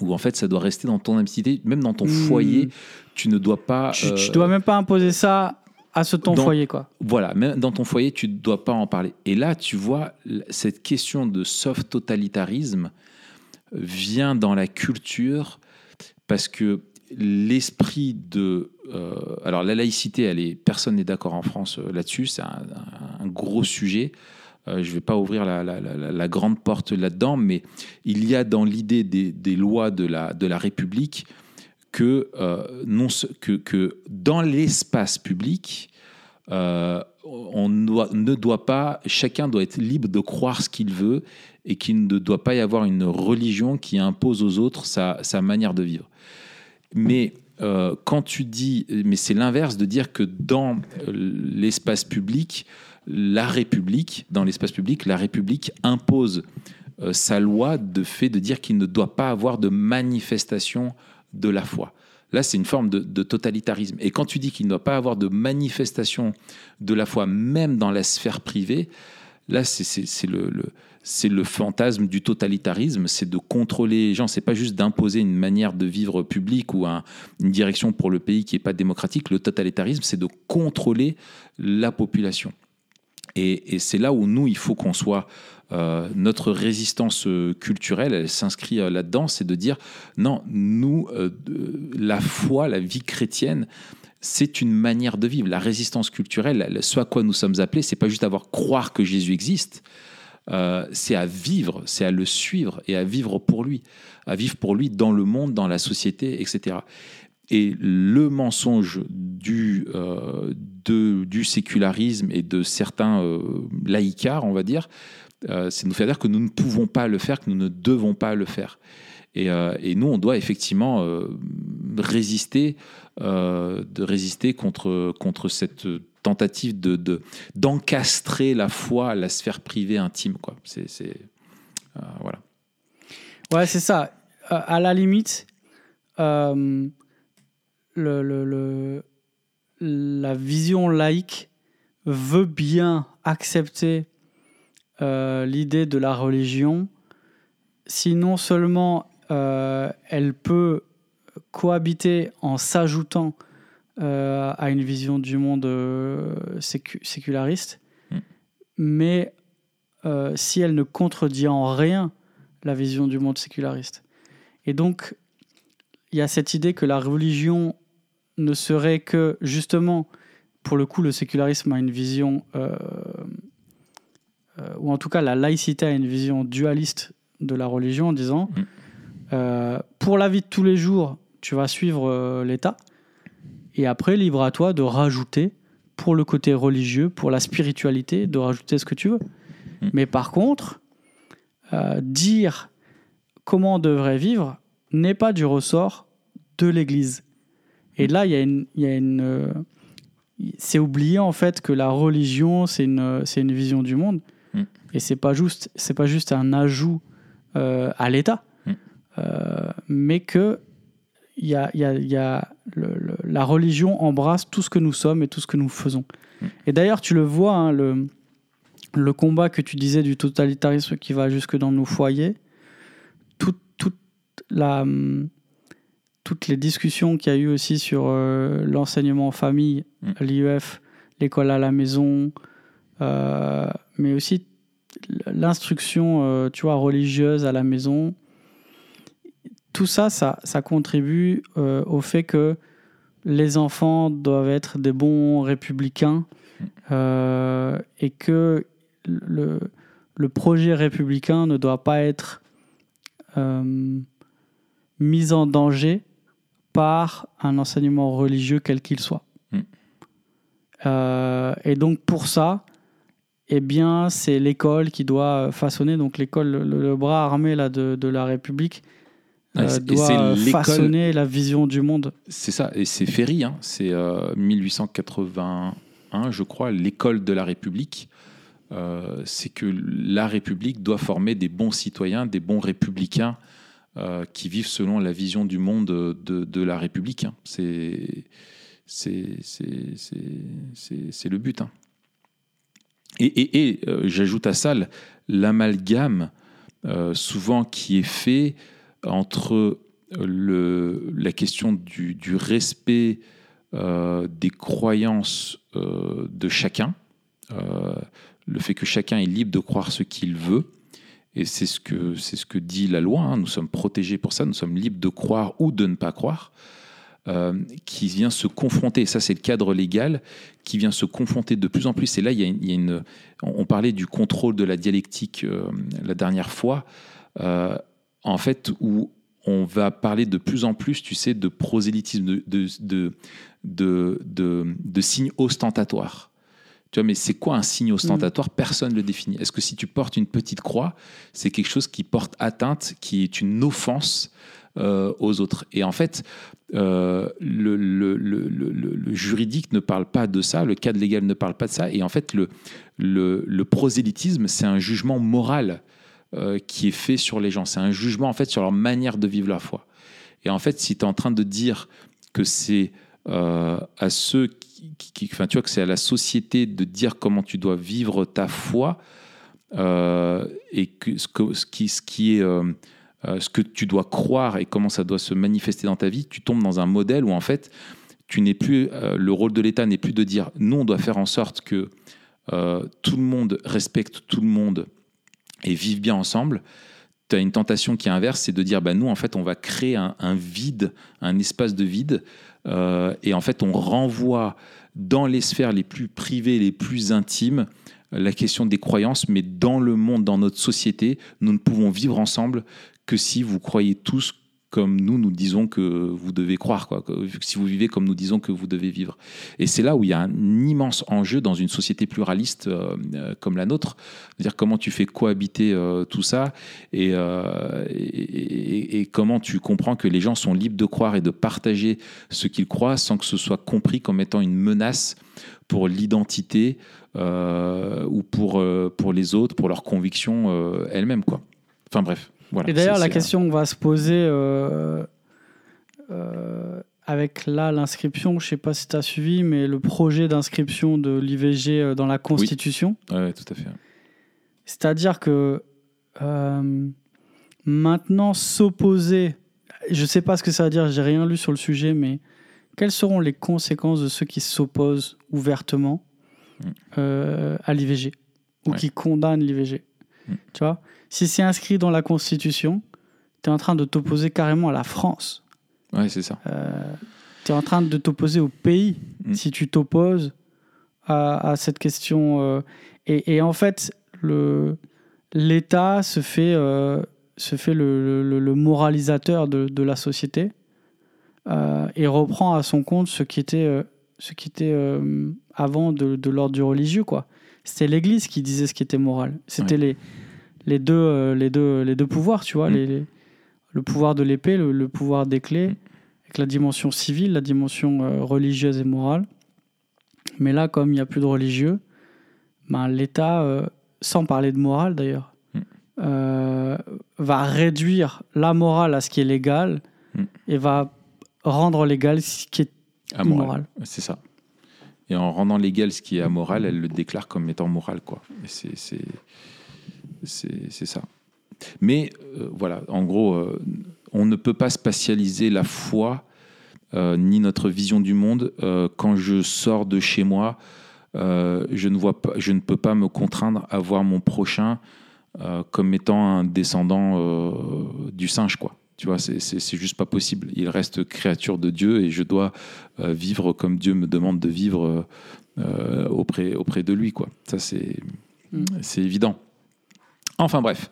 où en fait, ça doit rester dans ton intimité, même dans ton Hmm. foyer, tu ne dois pas. Tu, euh, tu dois même pas imposer ça à ce ton dans- foyer, quoi. voilà, même dans ton foyer, tu ne dois pas en parler. Et là, tu vois, cette question de soft totalitarisme vient dans la culture parce que l'esprit de... euh, alors la laïcité, elle est, personne n'est d'accord en France euh, là-dessus, c'est un, gros sujet. Euh, je ne vais pas ouvrir la, grande porte là-dedans, mais il y a dans l'idée des, lois de la, de la République que, non, que, que dans l'espace public, on ne doit pas, chacun doit être libre de croire ce qu'il veut et qu'il ne doit pas y avoir une religion qui impose aux autres sa, sa manière de vivre. Mais euh, quand tu dis, mais c'est l'inverse de dire que dans euh, l'espace public, la République, dans l'espace public, la République impose euh, sa loi de fait de dire qu'il ne doit pas avoir de manifestation de la foi. Là, c'est une forme de, totalitarisme. Et quand tu dis qu'il ne doit pas avoir de manifestation de la foi, même dans la sphère privée, là, c'est- le- c'est le fantasme du totalitarisme, c'est de contrôler les gens. C'est pas juste d'imposer une manière de vivre publique ou un- une direction pour le pays qui n'est pas démocratique. Le totalitarisme, c'est de contrôler la population. Et, c'est là où nous, il faut qu'on soit. euh, notre résistance euh, culturelle, elle s'inscrit euh, là-dedans, c'est de dire non, nous, la foi, la vie chrétienne, c'est une manière de vivre. La résistance culturelle, ce à quoi nous sommes appelés, c'est pas juste avoir croire que Jésus existe, euh, c'est à vivre, c'est à le suivre et à vivre pour lui, à vivre pour lui dans le monde, dans la société, etc. Et le mensonge du, euh, du sécularisme et de certains euh, laïcards, on va dire, euh, c'est nous faire dire que nous ne pouvons pas le faire, que nous ne devons pas le faire. Et, nous, on doit effectivement résister, de résister contre, contre cette tentative de, de- d'encastrer la foi à la sphère privée intime. Quoi. C'est, euh, voilà. Ouais, c'est ça. Euh, à la limite, euh, le, la vision laïque veut bien accepter euh, l'idée de la religion si non seulement elle peut cohabiter en s'ajoutant euh, à une vision du monde euh, sécu- séculariste, Mm. mais euh, si elle ne contredit en rien la vision du monde séculariste. Et donc, il y a cette idée que la religion ne serait que, justement, pour le coup, le sécularisme a une vision, euh, ou en tout cas la laïcité a une vision dualiste de la religion en disant, Mm. euh, pour la vie de tous les jours, tu vas suivre l'État, et après, libre à toi de rajouter, pour le côté religieux, pour la spiritualité, de rajouter ce que tu veux. Mm. Mais par contre, euh, dire comment on devrait vivre n'est pas du ressort de l'Église. Et là, il y a une, il y a une, euh, c'est oublié en fait que la religion, c'est une, c'est une vision du monde, Mm. et c'est pas juste, c'est pas juste un ajout euh, à l'État, Mm. Euh, mais que y a, il y a- il y a le- le- la religion embrasse tout ce que nous sommes et tout ce que nous faisons. Mm. Et d'ailleurs, tu le vois, hein, le, le combat que tu disais du totalitarisme qui va jusque dans nos foyers, toute, toute la, toutes les discussions qu'il y a eu aussi sur euh, l'enseignement en famille, Mm. l'IEF, l'école à la maison, euh, mais aussi l'instruction, euh, tu vois, religieuse à la maison. Tout ça, ça, ça contribue euh, au fait que les enfants doivent être des bons républicains euh, et que le, le projet républicain ne doit pas être euh, mis en danger par un enseignement religieux quel qu'il soit. Mm. Euh, et donc pour ça, eh bien, c'est l'école qui doit façonner, donc l'école, le, le bras armé là, de, de la République, euh, doit façonner la vision du monde. C'est ça, et c'est Ferry, hein, c'est euh, 1881, je crois, l'école de la République. Euh, c'est que la République doit former des bons citoyens, des bons républicains euh, qui vivent selon la vision du monde de, de la République. hein. C'est le but. hein. Et, et- et, euh, j'ajoute à ça l'amalgame euh, souvent qui est fait entre le, la question du, respect euh, des croyances euh, de chacun, euh, le fait que chacun est libre de croire ce qu'il veut. Et c'est ce que, c'est ce que dit la loi. hein. Nous sommes protégés pour ça. Nous sommes libres de croire ou de ne pas croire. euh, qui vient se confronter, ça c'est le cadre légal, qui vient se confronter de plus en plus. Et là, il y a une, on parlait du contrôle de la dialectique euh, la dernière fois, euh, en fait, où on va parler de plus en plus, tu sais, de prosélytisme, de, de, de, de, de- de signes ostentatoires. Tu vois, mais c'est quoi un signe ostentatoire? Personne ne le définit. Est-ce que si tu portes une petite croix, c'est quelque chose qui porte atteinte, qui est une offense euh, aux autres? Et en fait, euh, le, le- le- le- le- le juridique ne parle pas de ça, le cadre légal ne parle pas de ça, et en fait, le prosélytisme, c'est un jugement moral euh, qui est fait sur les gens. C'est un jugement en fait sur leur manière de vivre leur foi. Et en fait, si tu es en train de dire que c'est euh, à ceux qui, enfin, tu vois, que c'est à la société de dire comment tu dois vivre ta foi euh, et ce, que- qui, est ce que tu dois croire et comment ça doit se manifester dans ta vie, tu tombes dans un modèle où en fait, tu n'es plus le rôle de l'État n'est plus de dire nous on doit faire en sorte que tout le monde respecte tout le monde et vive bien ensemble. Tu as une tentation qui est inverse, c'est de dire bah, nous en fait on va créer un, un vide, un espace de vide euh, et en fait on renvoie dans les sphères les plus privées, les plus intimes, la question des croyances, mais dans le monde, dans notre société, nous ne pouvons vivre ensemble que si vous croyez tous comme nous, nous disons que vous devez croire, quoi. si vous vivez comme nous disons que vous devez vivre. Et c'est là où il y a un immense enjeu dans une société pluraliste euh, euh, comme la nôtre, de dire comment tu fais cohabiter euh, tout ça et, et- comment tu comprends que les gens sont libres de croire et de partager ce qu'ils croient sans que ce soit compris comme étant une menace pour l'identité ou pour, pour les autres, pour leurs convictions elles-mêmes. Enfin bref. Voilà, Et d'ailleurs, la question va se poser euh, euh, avec là l'inscription, je sais pas si tu as suivi, mais le projet d'inscription de l'IVG euh, dans la Constitution. Ouais, tout à fait. C'est-à-dire que euh, maintenant s'opposer, je sais pas ce que ça veut dire, j'ai rien lu sur le sujet, mais quelles seront les conséquences de ceux qui s'opposent ouvertement Mm. à l'IVG ou Ouais. qui condamnent l'IVG Mm. Tu vois? Si c'est inscrit dans la Constitution, tu es en train de t'opposer carrément à la France. Ouais, c'est ça. Tu es en train de t'opposer au pays Mm. si tu t'opposes à, à cette question. euh, et, et en fait, l'État se fait, euh, se fait le, le- le moralisateur de, de la société euh, et reprend à son compte ce qui était, euh, ce qui était euh, avant de, de l'ordre du religieux. Quoi. C'était l'Église qui disait ce qui était moral. C'était les, les, deux, euh, les, deux, les deux pouvoirs, tu vois, Mm. les, les- le pouvoir de l'épée, le, le pouvoir des clés, avec la dimension civile, la dimension euh, religieuse et morale. Mais là, comme il n'y a plus de religieux, ben, l'État, euh, sans parler de morale d'ailleurs, Mm. euh, va réduire la morale à ce qui est légal Mm. et va rendre légal ce qui est Amoral. immoral. C'est ça. Et en rendant légal ce qui est amoral, elle le déclare comme étant moral. Quoi. Et c'est, c'est, ça. Mais euh, voilà, en gros, euh, on ne peut pas spatialiser la foi euh, ni notre vision du monde. Quand je sors de chez moi, je, ne vois pas, je ne peux pas me contraindre à voir mon prochain comme étant un descendant du singe. Quoi. Tu vois, c'est, juste pas possible. Il reste créature de Dieu et je dois vivre comme Dieu me demande de vivre auprès, auprès de lui. Quoi. Ça, c'est, Mm. c'est évident. Enfin bref,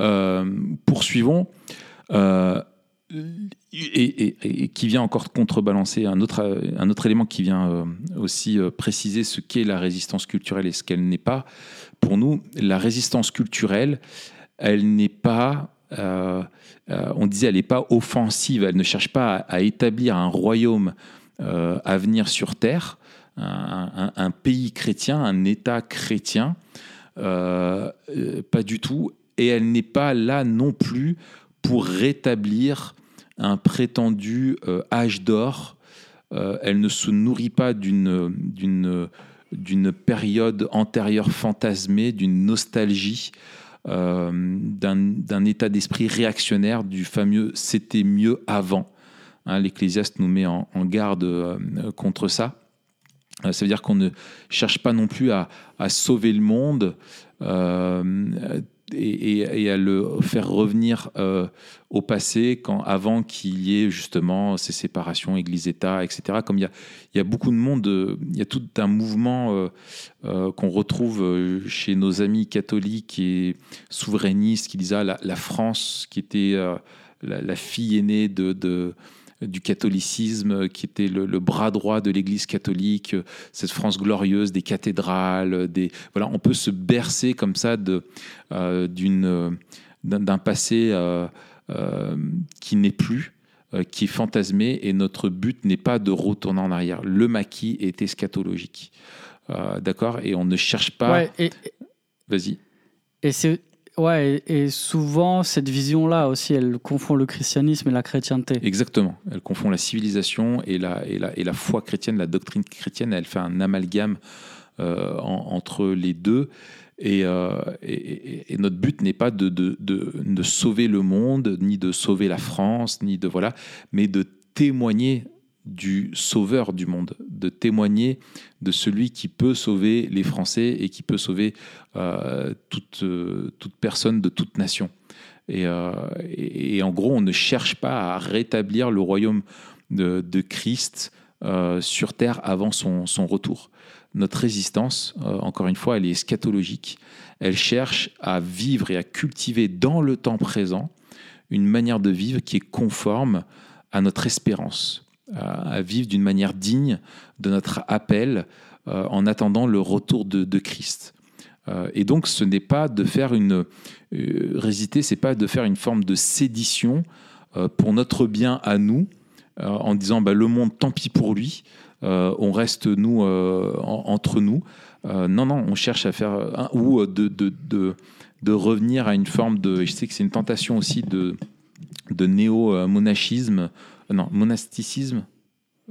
Euh, poursuivons. Euh, et, qui vient encore contrebalancer un autre, un autre élément qui vient euh, aussi préciser ce qu'est la résistance culturelle et ce qu'elle n'est pas. Pour nous, la résistance culturelle, elle n'est pas, on disait, elle n'est pas offensive, elle ne cherche pas à, établir un royaume à venir sur terre, un, pays chrétien, un État chrétien, pas du tout, et elle n'est pas là non plus pour rétablir un prétendu euh, âge d'or. Euh, elle ne se nourrit pas d'une, période antérieure fantasmée, d'une nostalgie, euh, d'un, état d'esprit réactionnaire, du fameux c'était mieux avant. Hein, L'Ecclésiaste nous met en, garde contre ça. Ça veut dire qu'on ne cherche pas non plus à, sauver le monde et, à le faire revenir euh, au passé avant qu'il y ait justement ces séparations Église-État, etc. Comme il y, a, beaucoup de monde, euh, il y a tout un mouvement euh, qu'on retrouve chez nos amis catholiques et souverainistes qui disaient ah, la, France qui était la, fille aînée de du catholicisme, qui était le, bras droit de l'Église catholique, cette France glorieuse des cathédrales, des voilà, on peut se bercer comme ça de euh, d'une d'un passé euh, euh, qui n'est plus, qui est fantasmé, et notre but n'est pas de retourner en arrière. Le maquis est eschatologique, d'accord, et on ne cherche pas. Vas-y. Et c'est Ouais, et, souvent, cette vision-là aussi, elle confond le christianisme et la chrétienté. Exactement. Elle confond la civilisation et la, et la, et la foi chrétienne, la doctrine chrétienne. Elle fait un amalgame euh, entre les deux. Euh, et, notre but n'est pas de, de, de, de, sauver le monde, ni de sauver la France, ni de voilà, mais de témoigner du sauveur du monde, de témoigner de celui qui peut sauver les Français et qui peut sauver euh, toute, euh, toute, personne de toute nation. Euh, et, en gros, on ne cherche pas à rétablir le royaume de, Christ sur terre avant son, son, retour. Notre résistance, encore une fois, elle est eschatologique. Elle cherche à vivre et à cultiver dans le temps présent une manière de vivre qui est conforme à notre espérance, à, vivre d'une manière digne de notre appel euh, en attendant le retour de, Christ. Euh, et donc, ce n'est pas de faire une euh, résister, c'est pas de faire une forme de sédition pour notre bien à nous, en disant bah, le monde, tant pis pour lui, on reste nous entre nous. non, non, on cherche à faire ou de, de, de, de, revenir à une forme de. Je sais que c'est une tentation aussi de, de néo-monachisme non, monasticisme,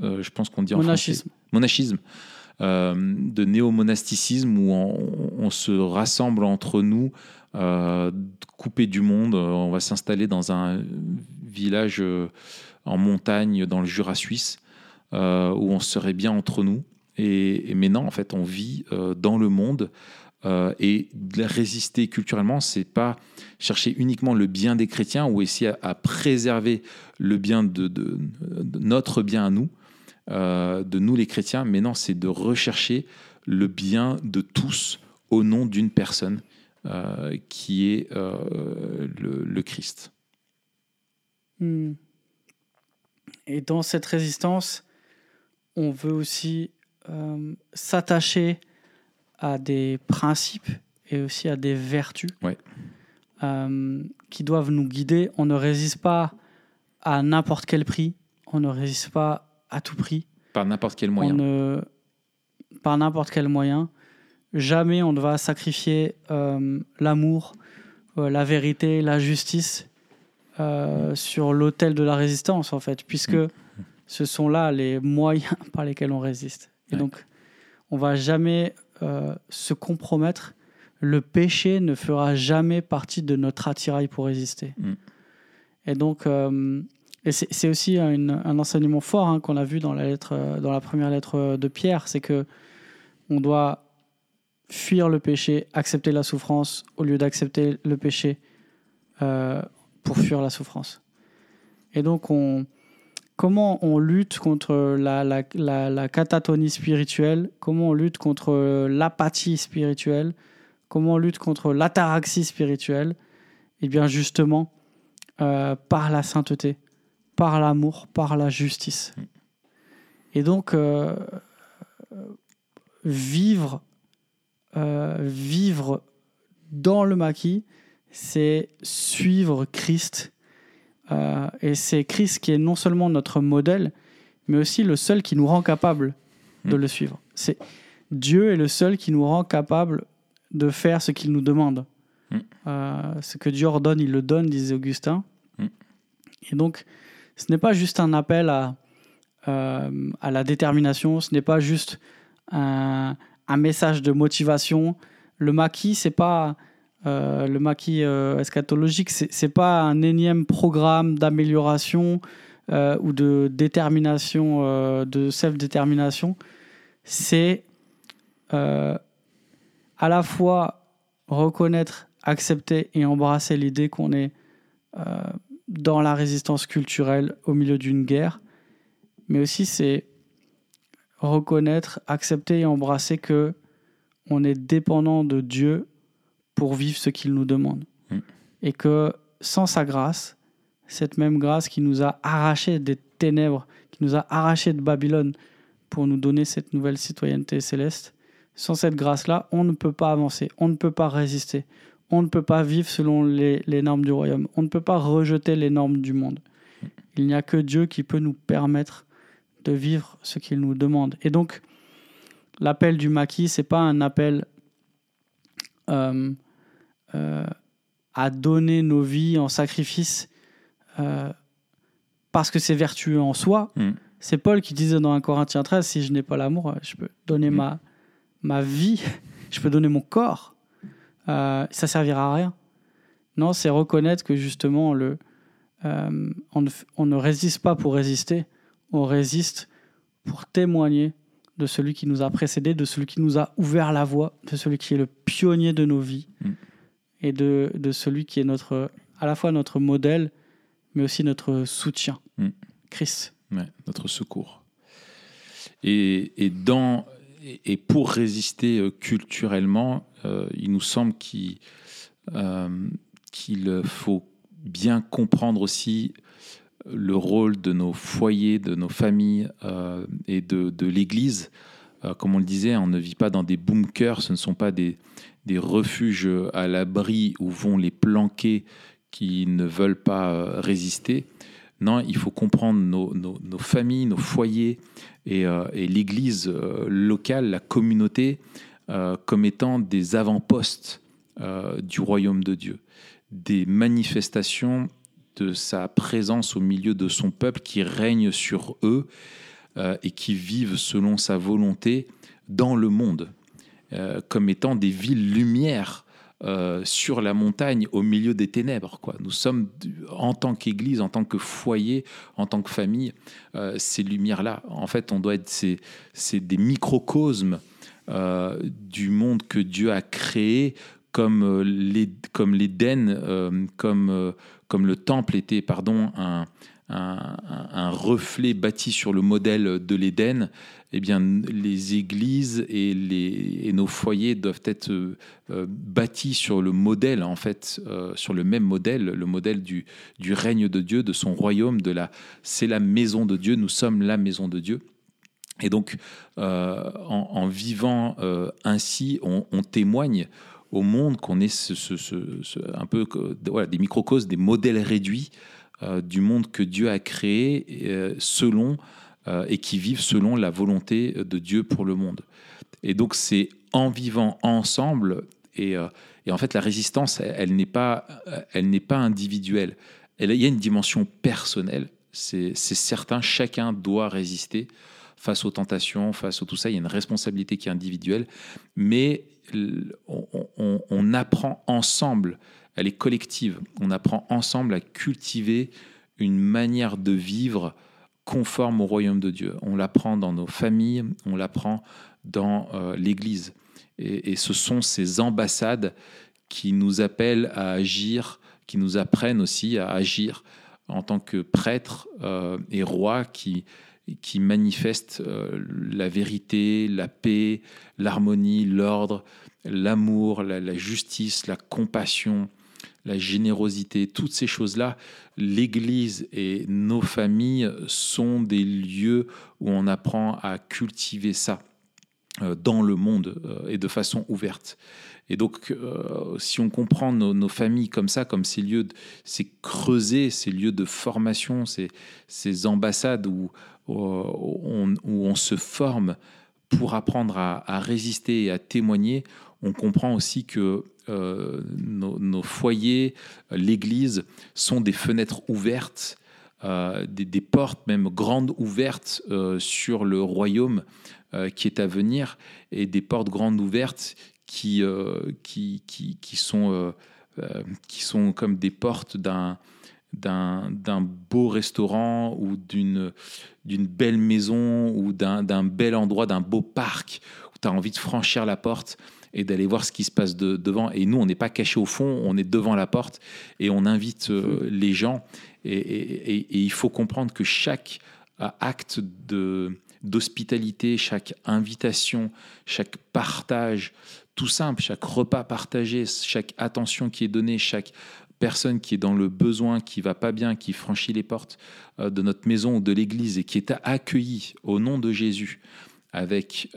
euh, je pense qu'on dit en monachisme. français. Monachisme. Euh, de néo-monasticisme où on, se rassemble entre nous, euh, coupé du monde. On va s'installer dans un village en montagne dans le Jura suisse où on serait bien entre nous. Et, et mais non, en fait, on vit dans le monde. et résister culturellement, c'est pas chercher uniquement le bien des chrétiens ou essayer à, préserver le bien de, notre bien à nous, euh, de nous les chrétiens, mais non, c'est de rechercher le bien de tous au nom d'une personne euh, qui est euh, le, Christ. Hmm. Et dans cette résistance, on veut aussi s'attacher à des principes et aussi à des vertus. Ouais. Qui doivent nous guider. On ne résiste pas à n'importe quel prix. On ne résiste pas à tout prix. Par n'importe quel moyen. On par n'importe quel moyen. Jamais on ne va sacrifier euh, l'amour, euh, la vérité, la justice sur l'autel de la résistance, en fait, puisque mm. ce sont là les moyens par lesquels on résiste. Et donc, on va jamais se compromettre le péché ne fera jamais partie de notre attirail pour résister. Mm. Et donc, euh, c'est aussi un enseignement fort hein, qu'on a vu dans la, lettre, euh, dans la première lettre de Pierre, c'est que on doit fuir le péché, accepter la souffrance, au lieu d'accepter le péché euh, pour fuir la souffrance. Et donc, on, comment on lutte contre la, la catatonie spirituelle, comment on lutte contre l'apathie spirituelle, Comment on lutte contre l'ataraxie spirituelle? Eh bien justement, euh, par la sainteté, par l'amour, par la justice. Et donc, euh, vivre, euh, vivre dans le maquis, c'est suivre Christ. Et c'est Christ qui est non seulement notre modèle, mais aussi le seul qui nous rend capable de Mm. le suivre. C'est Dieu est le seul qui nous rend capable de faire ce qu'il nous demande. Mm. Euh, ce que Dieu ordonne, il le donne, disait Augustin. Mm. Et donc, ce n'est pas juste un appel à, euh, à la détermination, ce n'est pas juste un, un message de motivation. Le maquis, c'est pas euh, le maquis eschatologique, c'est pas un énième programme d'amélioration ou de détermination, de self-détermination. C'est à la fois reconnaître, accepter et embrasser l'idée qu'on est euh, dans la résistance culturelle au milieu d'une guerre, mais aussi c'est reconnaître, accepter et embrasser que on est dépendant de Dieu pour vivre ce qu'il nous demande. Mm. Et que sans sa grâce, cette même grâce qui nous a arrachés des ténèbres, qui nous a arrachés de Babylone pour nous donner cette nouvelle citoyenneté céleste, sans cette grâce-là, on ne peut pas avancer, on ne peut pas résister, on ne peut pas vivre selon les, les normes du royaume, on ne peut pas rejeter les normes du monde. Il n'y a que Dieu qui peut nous permettre de vivre ce qu'il nous demande. Et donc, l'appel du maquis, c'est pas un appel euh, euh, à donner nos vies en sacrifice euh, parce que c'est vertueux en soi. Mm. C'est Paul qui disait dans 1 Corinthiens 13, si je n'ai pas l'amour, je peux donner Mm. ma, ma vie, je peux donner mon corps, euh, ça servira à rien. Non, c'est reconnaître que justement, le, euh, on, ne, f- on ne résiste pas pour résister, on résiste pour témoigner de celui qui nous a précédés, de celui qui nous a ouvert la voie, de celui qui est le pionnier de nos vies Mm. et de, de celui qui est notre, à la fois notre modèle, mais aussi notre soutien. Mm. Christ. Ouais, notre secours. Et, et dans, et pour résister euh, culturellement, euh, il nous semble qu'il euh, qu'il faut bien comprendre aussi le rôle de nos foyers, de nos familles et de, l'Église. Comme on le disait, on ne vit pas dans des bunkers, ce ne sont pas des, refuges à l'abri où vont les planquer qui ne veulent pas résister. Non, il faut comprendre nos familles, nos foyers et, euh, et l'Église euh, locale, la communauté, euh, comme étant des avant-postes du royaume de Dieu, des manifestations de sa présence au milieu de son peuple qui règne sur eux et qui vivent selon sa volonté dans le monde, comme étant des villes lumières euh, sur la montagne au milieu des ténèbres. Quoi. Nous sommes, en tant qu'Église, en tant que foyer, en tant que famille, euh, ces lumières-là. En fait, on doit être c'est, c'est des microcosmes euh, du monde que Dieu a créé, comme comme l'Éden, comme, euh, comme le temple était, pardon, un, un, reflet bâti sur le modèle de l'Éden. Eh bien, les églises et, nos foyers doivent être euh, euh, bâtis sur le modèle, en fait, euh, sur le même modèle, le modèle du, règne de Dieu, de son royaume, de la, c'est la maison de Dieu, nous sommes la maison de Dieu. Et donc, en, vivant ainsi, on, témoigne au monde qu'on est un peu voilà, des microcosmes, des modèles réduits du monde que Dieu a créé euh, selon euh, et qui vivent selon la volonté de Dieu pour le monde. Et donc, c'est en vivant ensemble et, euh, et en fait, la résistance, elle, n'est pas, elle n'est pas individuelle. Elle, il y a une dimension personnelle. C'est certain, chacun doit résister face aux tentations, face à tout ça. Il y a une responsabilité qui est individuelle, mais on apprend ensemble, elle est collective. On apprend ensemble à cultiver une manière de vivre conforme au royaume de Dieu. On l'apprend dans nos familles, on l'apprend dans euh, l'Église. Et, ce sont ces ambassades qui nous appellent à agir, qui nous apprennent aussi à agir en tant que prêtres euh, et rois qui, qui manifestent euh, la vérité, la paix, l'harmonie, l'ordre, l'amour, la, la justice, la compassion, la générosité, toutes ces choses-là, l'Église et nos familles sont des lieux où on apprend à cultiver ça euh, dans le monde euh, et de façon ouverte. Et donc, euh, si on comprend nos, familles comme ça, comme ces lieux, ces creusets, ces lieux de formation, ces, ces ambassades où, on, se forme pour apprendre à, résister et à témoigner, on comprend aussi que euh, nos, foyers, l'Église, sont des fenêtres ouvertes, euh, des, portes même grandes ouvertes euh, sur le royaume qui est à venir, et des portes grandes ouvertes qui, qui, qui, sont, qui sont comme des portes d'un d'un beau restaurant ou d'une belle maison ou d'un bel endroit, d'un beau parc tu as envie de franchir la porte et d'aller voir ce qui se passe devant. Et nous, on n'est pas caché au fond, on est devant la porte et on invite euh, les gens. Et, il faut comprendre que chaque euh, acte de d'hospitalité, chaque invitation, chaque partage, tout simple, chaque repas partagé, chaque attention qui est donnée, chaque personne qui est dans le besoin, qui va pas bien, qui franchit les portes euh, de notre maison ou de l'église et qui est accueilli au nom de Jésus avec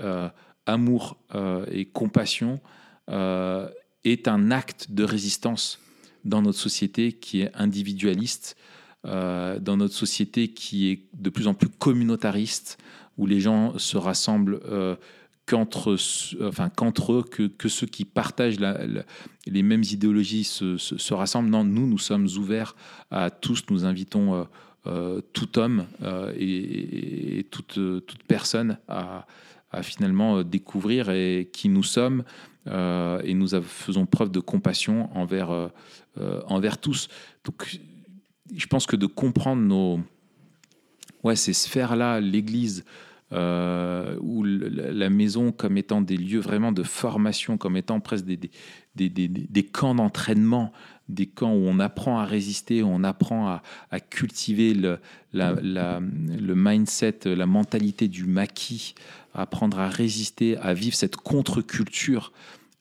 amour euh, et compassion euh, est un acte de résistance dans notre société qui est individualiste, euh, dans notre société qui est de plus en plus communautariste, où les gens se rassemblent qu'entre enfin, qu'entre eux, que, que, ceux qui partagent les mêmes idéologies se, se, rassemblent. Non, nous, nous sommes ouverts à tous, nous invitons tout homme et, et, toute, toute personne à, à finalement euh, découvrir et qui nous sommes euh, et nous faisons preuve de compassion envers, euh, envers tous. Donc, je pense que de comprendre nos, ouais, ces sphères-là, l'Église, ou la maison comme étant des lieux vraiment de formation, comme étant presque des, des, des, des camps d'entraînement, des camps où on apprend à résister, où on apprend à, cultiver le, le mindset, la mentalité du maquis, apprendre à résister, à vivre cette contre-culture.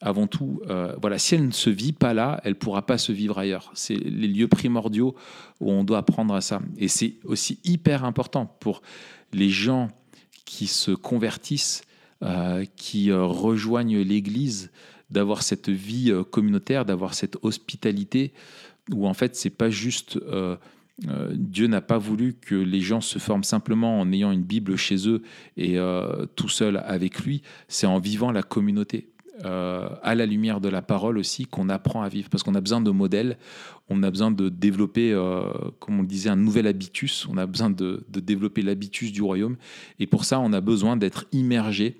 Avant tout, euh, voilà, si elle ne se vit pas là, elle ne pourra pas se vivre ailleurs. C'est les lieux primordiaux où on doit apprendre à ça. Et c'est aussi hyper important pour les gens qui se convertissent, euh, qui euh, rejoignent l'Église, d'avoir cette vie communautaire, d'avoir cette hospitalité, où en fait, c'est pas juste Dieu n'a pas voulu que les gens se forment simplement en ayant une Bible chez eux et euh, tout seul avec lui, c'est en vivant la communauté. Euh, à la lumière de la parole aussi qu'on apprend à vivre. Parce qu'on a besoin de modèles, on a besoin de développer, comme on le disait, un nouvel habitus, on a besoin de, de développer l'habitus du royaume. Et pour ça on a besoin d'être immergé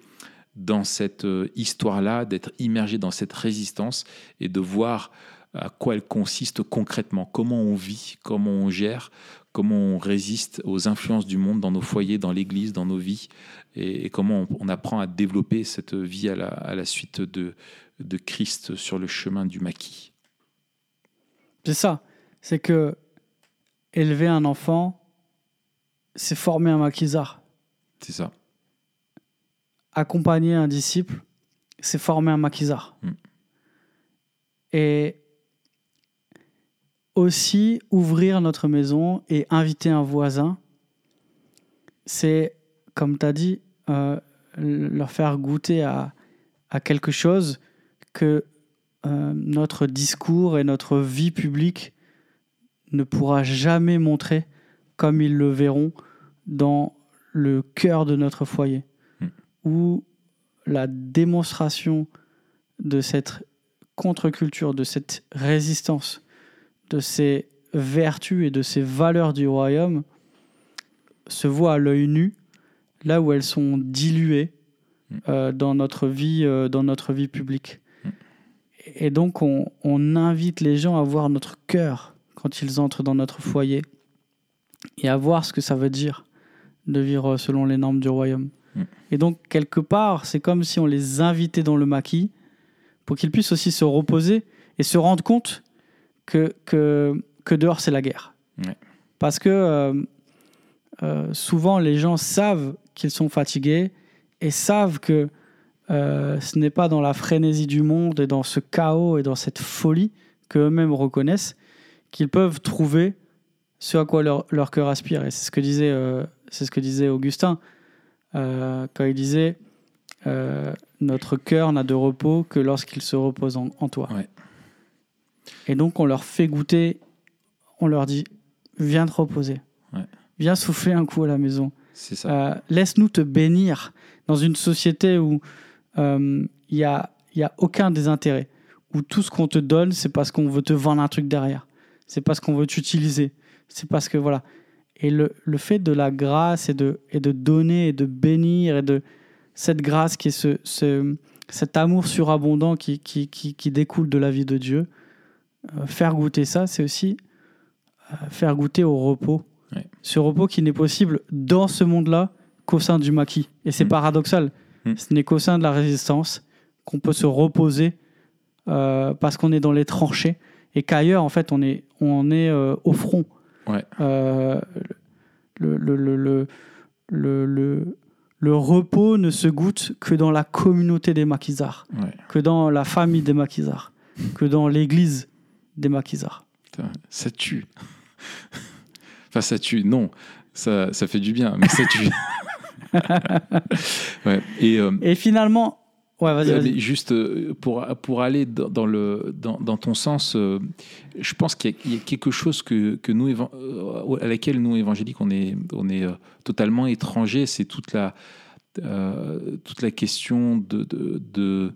dans cette histoire-là, d'être immergé dans cette résistance et de voir à quoi elle consiste concrètement, comment on vit, comment on gère, comment on résiste aux influences du monde dans nos foyers, dans l'Église, dans nos vies, et, comment on, apprend à développer cette vie à la, suite de, de Christ sur le chemin du maquis. C'est ça, c'est que élever un enfant, c'est former un maquisard. C'est ça. Accompagner un disciple, c'est former un maquisard. Mm. Et aussi ouvrir notre maison et inviter un voisin, c'est, comme tu as dit, euh, leur faire goûter à, à, quelque chose que euh, notre discours et notre vie publique ne pourra jamais montrer comme ils le verront dans le cœur de notre foyer, hmm. où la démonstration de cette contre-culture, de cette résistance de ces vertus et de ces valeurs du royaume se voient à l'œil nu, là où elles sont diluées mm. euh, dans, notre vie, euh, dans notre vie publique. Mm. Et donc, on, invite les gens à voir notre cœur quand ils entrent dans notre foyer et à voir ce que ça veut dire de vivre selon les normes du royaume. Mm. Et donc, quelque part, c'est comme si on les invitait dans le maquis pour qu'ils puissent aussi se reposer et se rendre compte que, que, que dehors, c'est la guerre. Parce que euh, euh, souvent, les gens savent qu'ils sont fatigués et savent que euh, ce n'est pas dans la frénésie du monde et dans ce chaos et dans cette folie qu'eux-mêmes reconnaissent, qu'ils peuvent trouver ce à quoi leur, leur cœur aspire. Et c'est ce que disait, c'est ce que disait Augustin quand il disait Notre cœur n'a de repos que lorsqu'il se repose en, en toi. Ouais. Et donc on leur fait goûter, on leur dit Viens te reposer. Ouais. Viens souffler un coup à la maison. C'est ça. Euh, Laisse-nous te bénir dans une société où il n'y a, y a aucun désintérêt, où tout ce qu'on te donne, c'est parce qu'on veut te vendre un truc derrière, c'est parce qu'on veut t'utiliser, c'est parce que voilà. Et le, le fait de la grâce et de, et de donner et de bénir et de cette grâce qui est ce, ce- cet amour surabondant qui, qui, qui, qui découle de la vie de Dieu, euh, faire goûter ça, c'est aussi euh, faire goûter au repos. Ouais. Ce repos qui n'est possible dans ce monde-là qu'au sein du maquis. Et c'est Mm. paradoxal. Mm. Ce n'est qu'au sein de la résistance qu'on peut se reposer euh, parce qu'on est dans les tranchées et qu'ailleurs, en fait, on est, on est euh, au front. Ouais. Euh, le, le, le, le, le, le- le repos ne se goûte que dans la communauté des maquisards, Ouais. que dans la famille des maquisards, que dans l'église des maquisards. Ça tue. enfin, ça tue. Non, ça, ça fait du bien, mais ça tue. ouais. Et euh, Et finalement, ouais, vas-y, Euh, juste euh, pour, pour aller dans, dans le, dans, dans ton sens, euh, je pense qu'il y, a- il y a quelque chose que, que nous, à laquelle nous, évangéliques, on est, on est totalement étrangers. C'est toute la, toute la question de, de, de,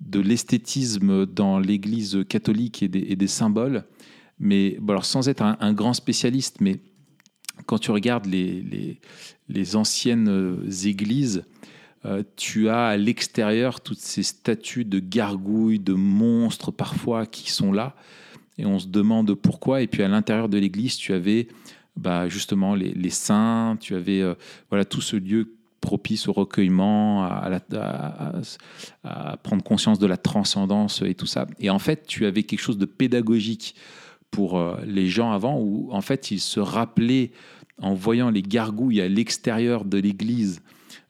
de l'esthétisme dans l'Église catholique et des, symboles. Mais alors, sans être un, grand spécialiste, mais quand tu regardes les, les, anciennes églises, euh, tu as à l'extérieur toutes ces statues de gargouilles, de monstres parfois qui sont là. Et on se demande pourquoi. Et puis à l'intérieur de l'église, tu avais bah, justement les, les saints, tu avais euh, voilà, tout ce lieu propice au recueillement, à, la- prendre conscience de la transcendance et tout ça. Et en fait, tu avais quelque chose de pédagogique pour euh, les gens avant, où en fait, ils se rappelaient, en voyant les gargouilles à l'extérieur de l'église,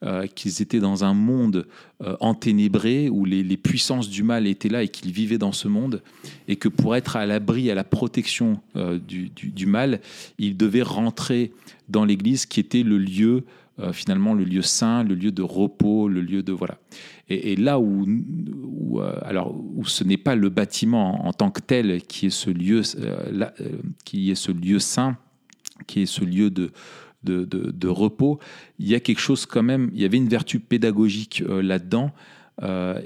euh, qu'ils étaient dans un monde euh, enténébré, où les, puissances du mal étaient là et qu'ils vivaient dans ce monde, et que pour être à l'abri, à la protection du mal, ils devaient rentrer dans l'église qui était le lieu, euh, finalement, le lieu saint, le lieu de repos, le lieu de... Voilà. Et, là où, euh, alors, où ce n'est pas le bâtiment en, tant que tel qui est ce lieu, euh, euh, qui est ce lieu saint, qui est ce lieu de, de, de- repos, il y a quelque chose quand même, il y avait une vertu pédagogique euh, là-dedans,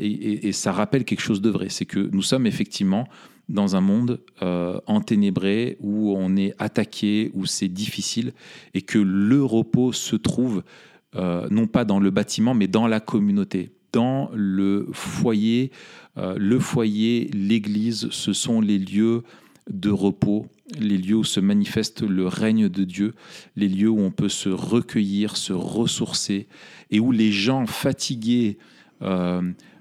et ça rappelle quelque chose de vrai. C'est que nous sommes effectivement dans un monde euh, enténébré, où on est attaqué, où c'est difficile, et que le repos se trouve euh, non pas dans le bâtiment, mais dans la communauté, dans le foyer. Euh, le foyer, l'église, ce sont les lieux de repos, les lieux où se manifeste le règne de Dieu, les lieux où on peut se recueillir, se ressourcer, et où les gens fatigués,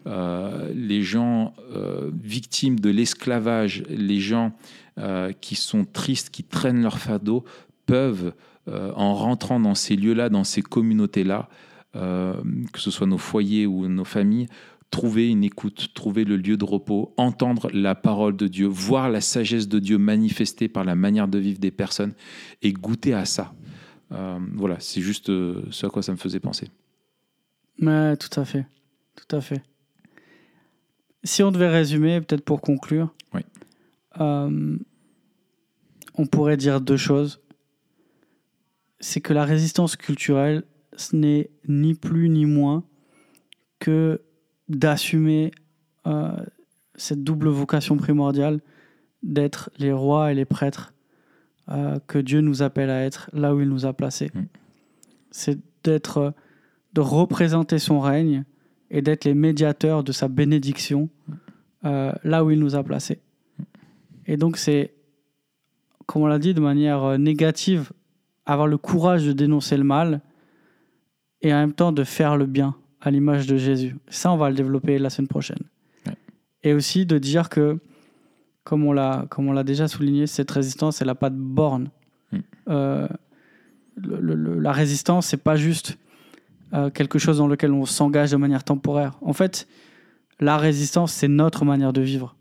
les gens euh, victimes de l'esclavage, les gens euh, qui sont tristes, qui traînent leur fardeau, peuvent, euh, en rentrant dans ces lieux-là, dans ces communautés-là, euh, que ce soit nos foyers ou nos familles, trouver une écoute, trouver le lieu de repos, entendre la parole de Dieu, voir la sagesse de Dieu manifestée par la manière de vivre des personnes et goûter à ça. Euh, voilà, c'est juste euh, ce à quoi ça me faisait penser. Tout à fait. Tout à fait. Si on devait résumer, peut-être pour conclure, Oui. euh, on pourrait dire deux choses. C'est que la résistance culturelle, ce n'est ni plus ni moins que d'assumer euh, cette double vocation primordiale d'être les rois et les prêtres euh, que Dieu nous appelle à être là où il nous a placés. Mm. C'est d'être, de représenter son règne et d'être les médiateurs de sa bénédiction euh, là où il nous a placés. Et donc c'est, comme on l'a dit de manière euh, négative, avoir le courage de dénoncer le mal et en même temps de faire le bien à l'image de Jésus. Ça, on va le développer la semaine prochaine. Ouais. Et aussi de dire que, comme on l'a, comme on l'a déjà souligné, cette résistance, elle n'a pas de borne. Mm. Euh, le- le- le- la résistance, c'est pas juste euh, quelque chose dans lequel on s'engage de manière temporaire. En fait, la résistance, c'est notre manière de vivre.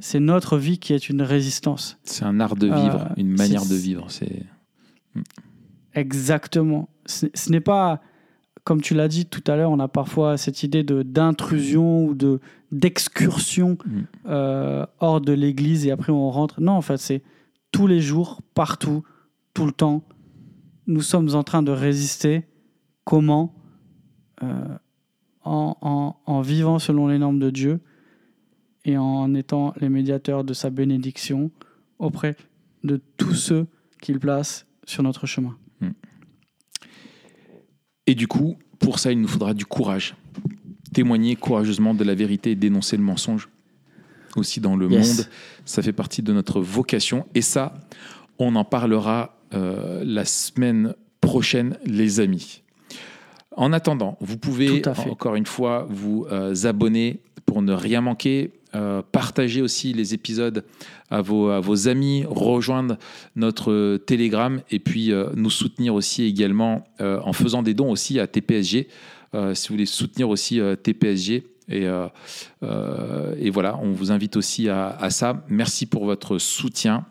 C'est notre vie qui est une résistance. C'est un art de Euh, vivre, une manière de vivre. C'est Exactement. Ce, n'est pas, comme tu l'as dit tout à l'heure, on a parfois cette idée de d'intrusion ou de d'excursion Mm. euh, hors de l'église et après on rentre. Non, en fait, c'est tous les jours, partout, tout le temps. Nous sommes en train de résister. Comment? Euh, en, en- en vivant selon les normes de Dieu et en étant les médiateurs de sa bénédiction auprès de tous ceux qu'il place sur notre chemin. Et du coup, pour ça, il nous faudra du courage. Témoigner courageusement de la vérité et dénoncer le mensonge. Aussi dans le Yes. monde, ça fait partie de notre vocation. Et ça, on en parlera euh, la semaine prochaine, les amis. En attendant, vous pouvez encore une fois vous euh, abonner pour ne rien manquer. euh, partager aussi les épisodes à vos, à vos amis, rejoindre notre euh, Telegram et puis euh, nous soutenir aussi également en faisant des dons aussi à TPSG. si vous voulez soutenir aussi TPSG. Et, et voilà, on vous invite aussi à, à ça. Merci pour votre soutien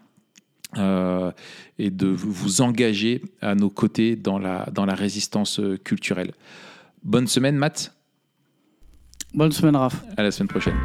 euh, et de vous engager à nos côtés dans la, dans la résistance euh, culturelle. Bonne semaine, Matt. Bonne semaine, Raph. À la semaine prochaine.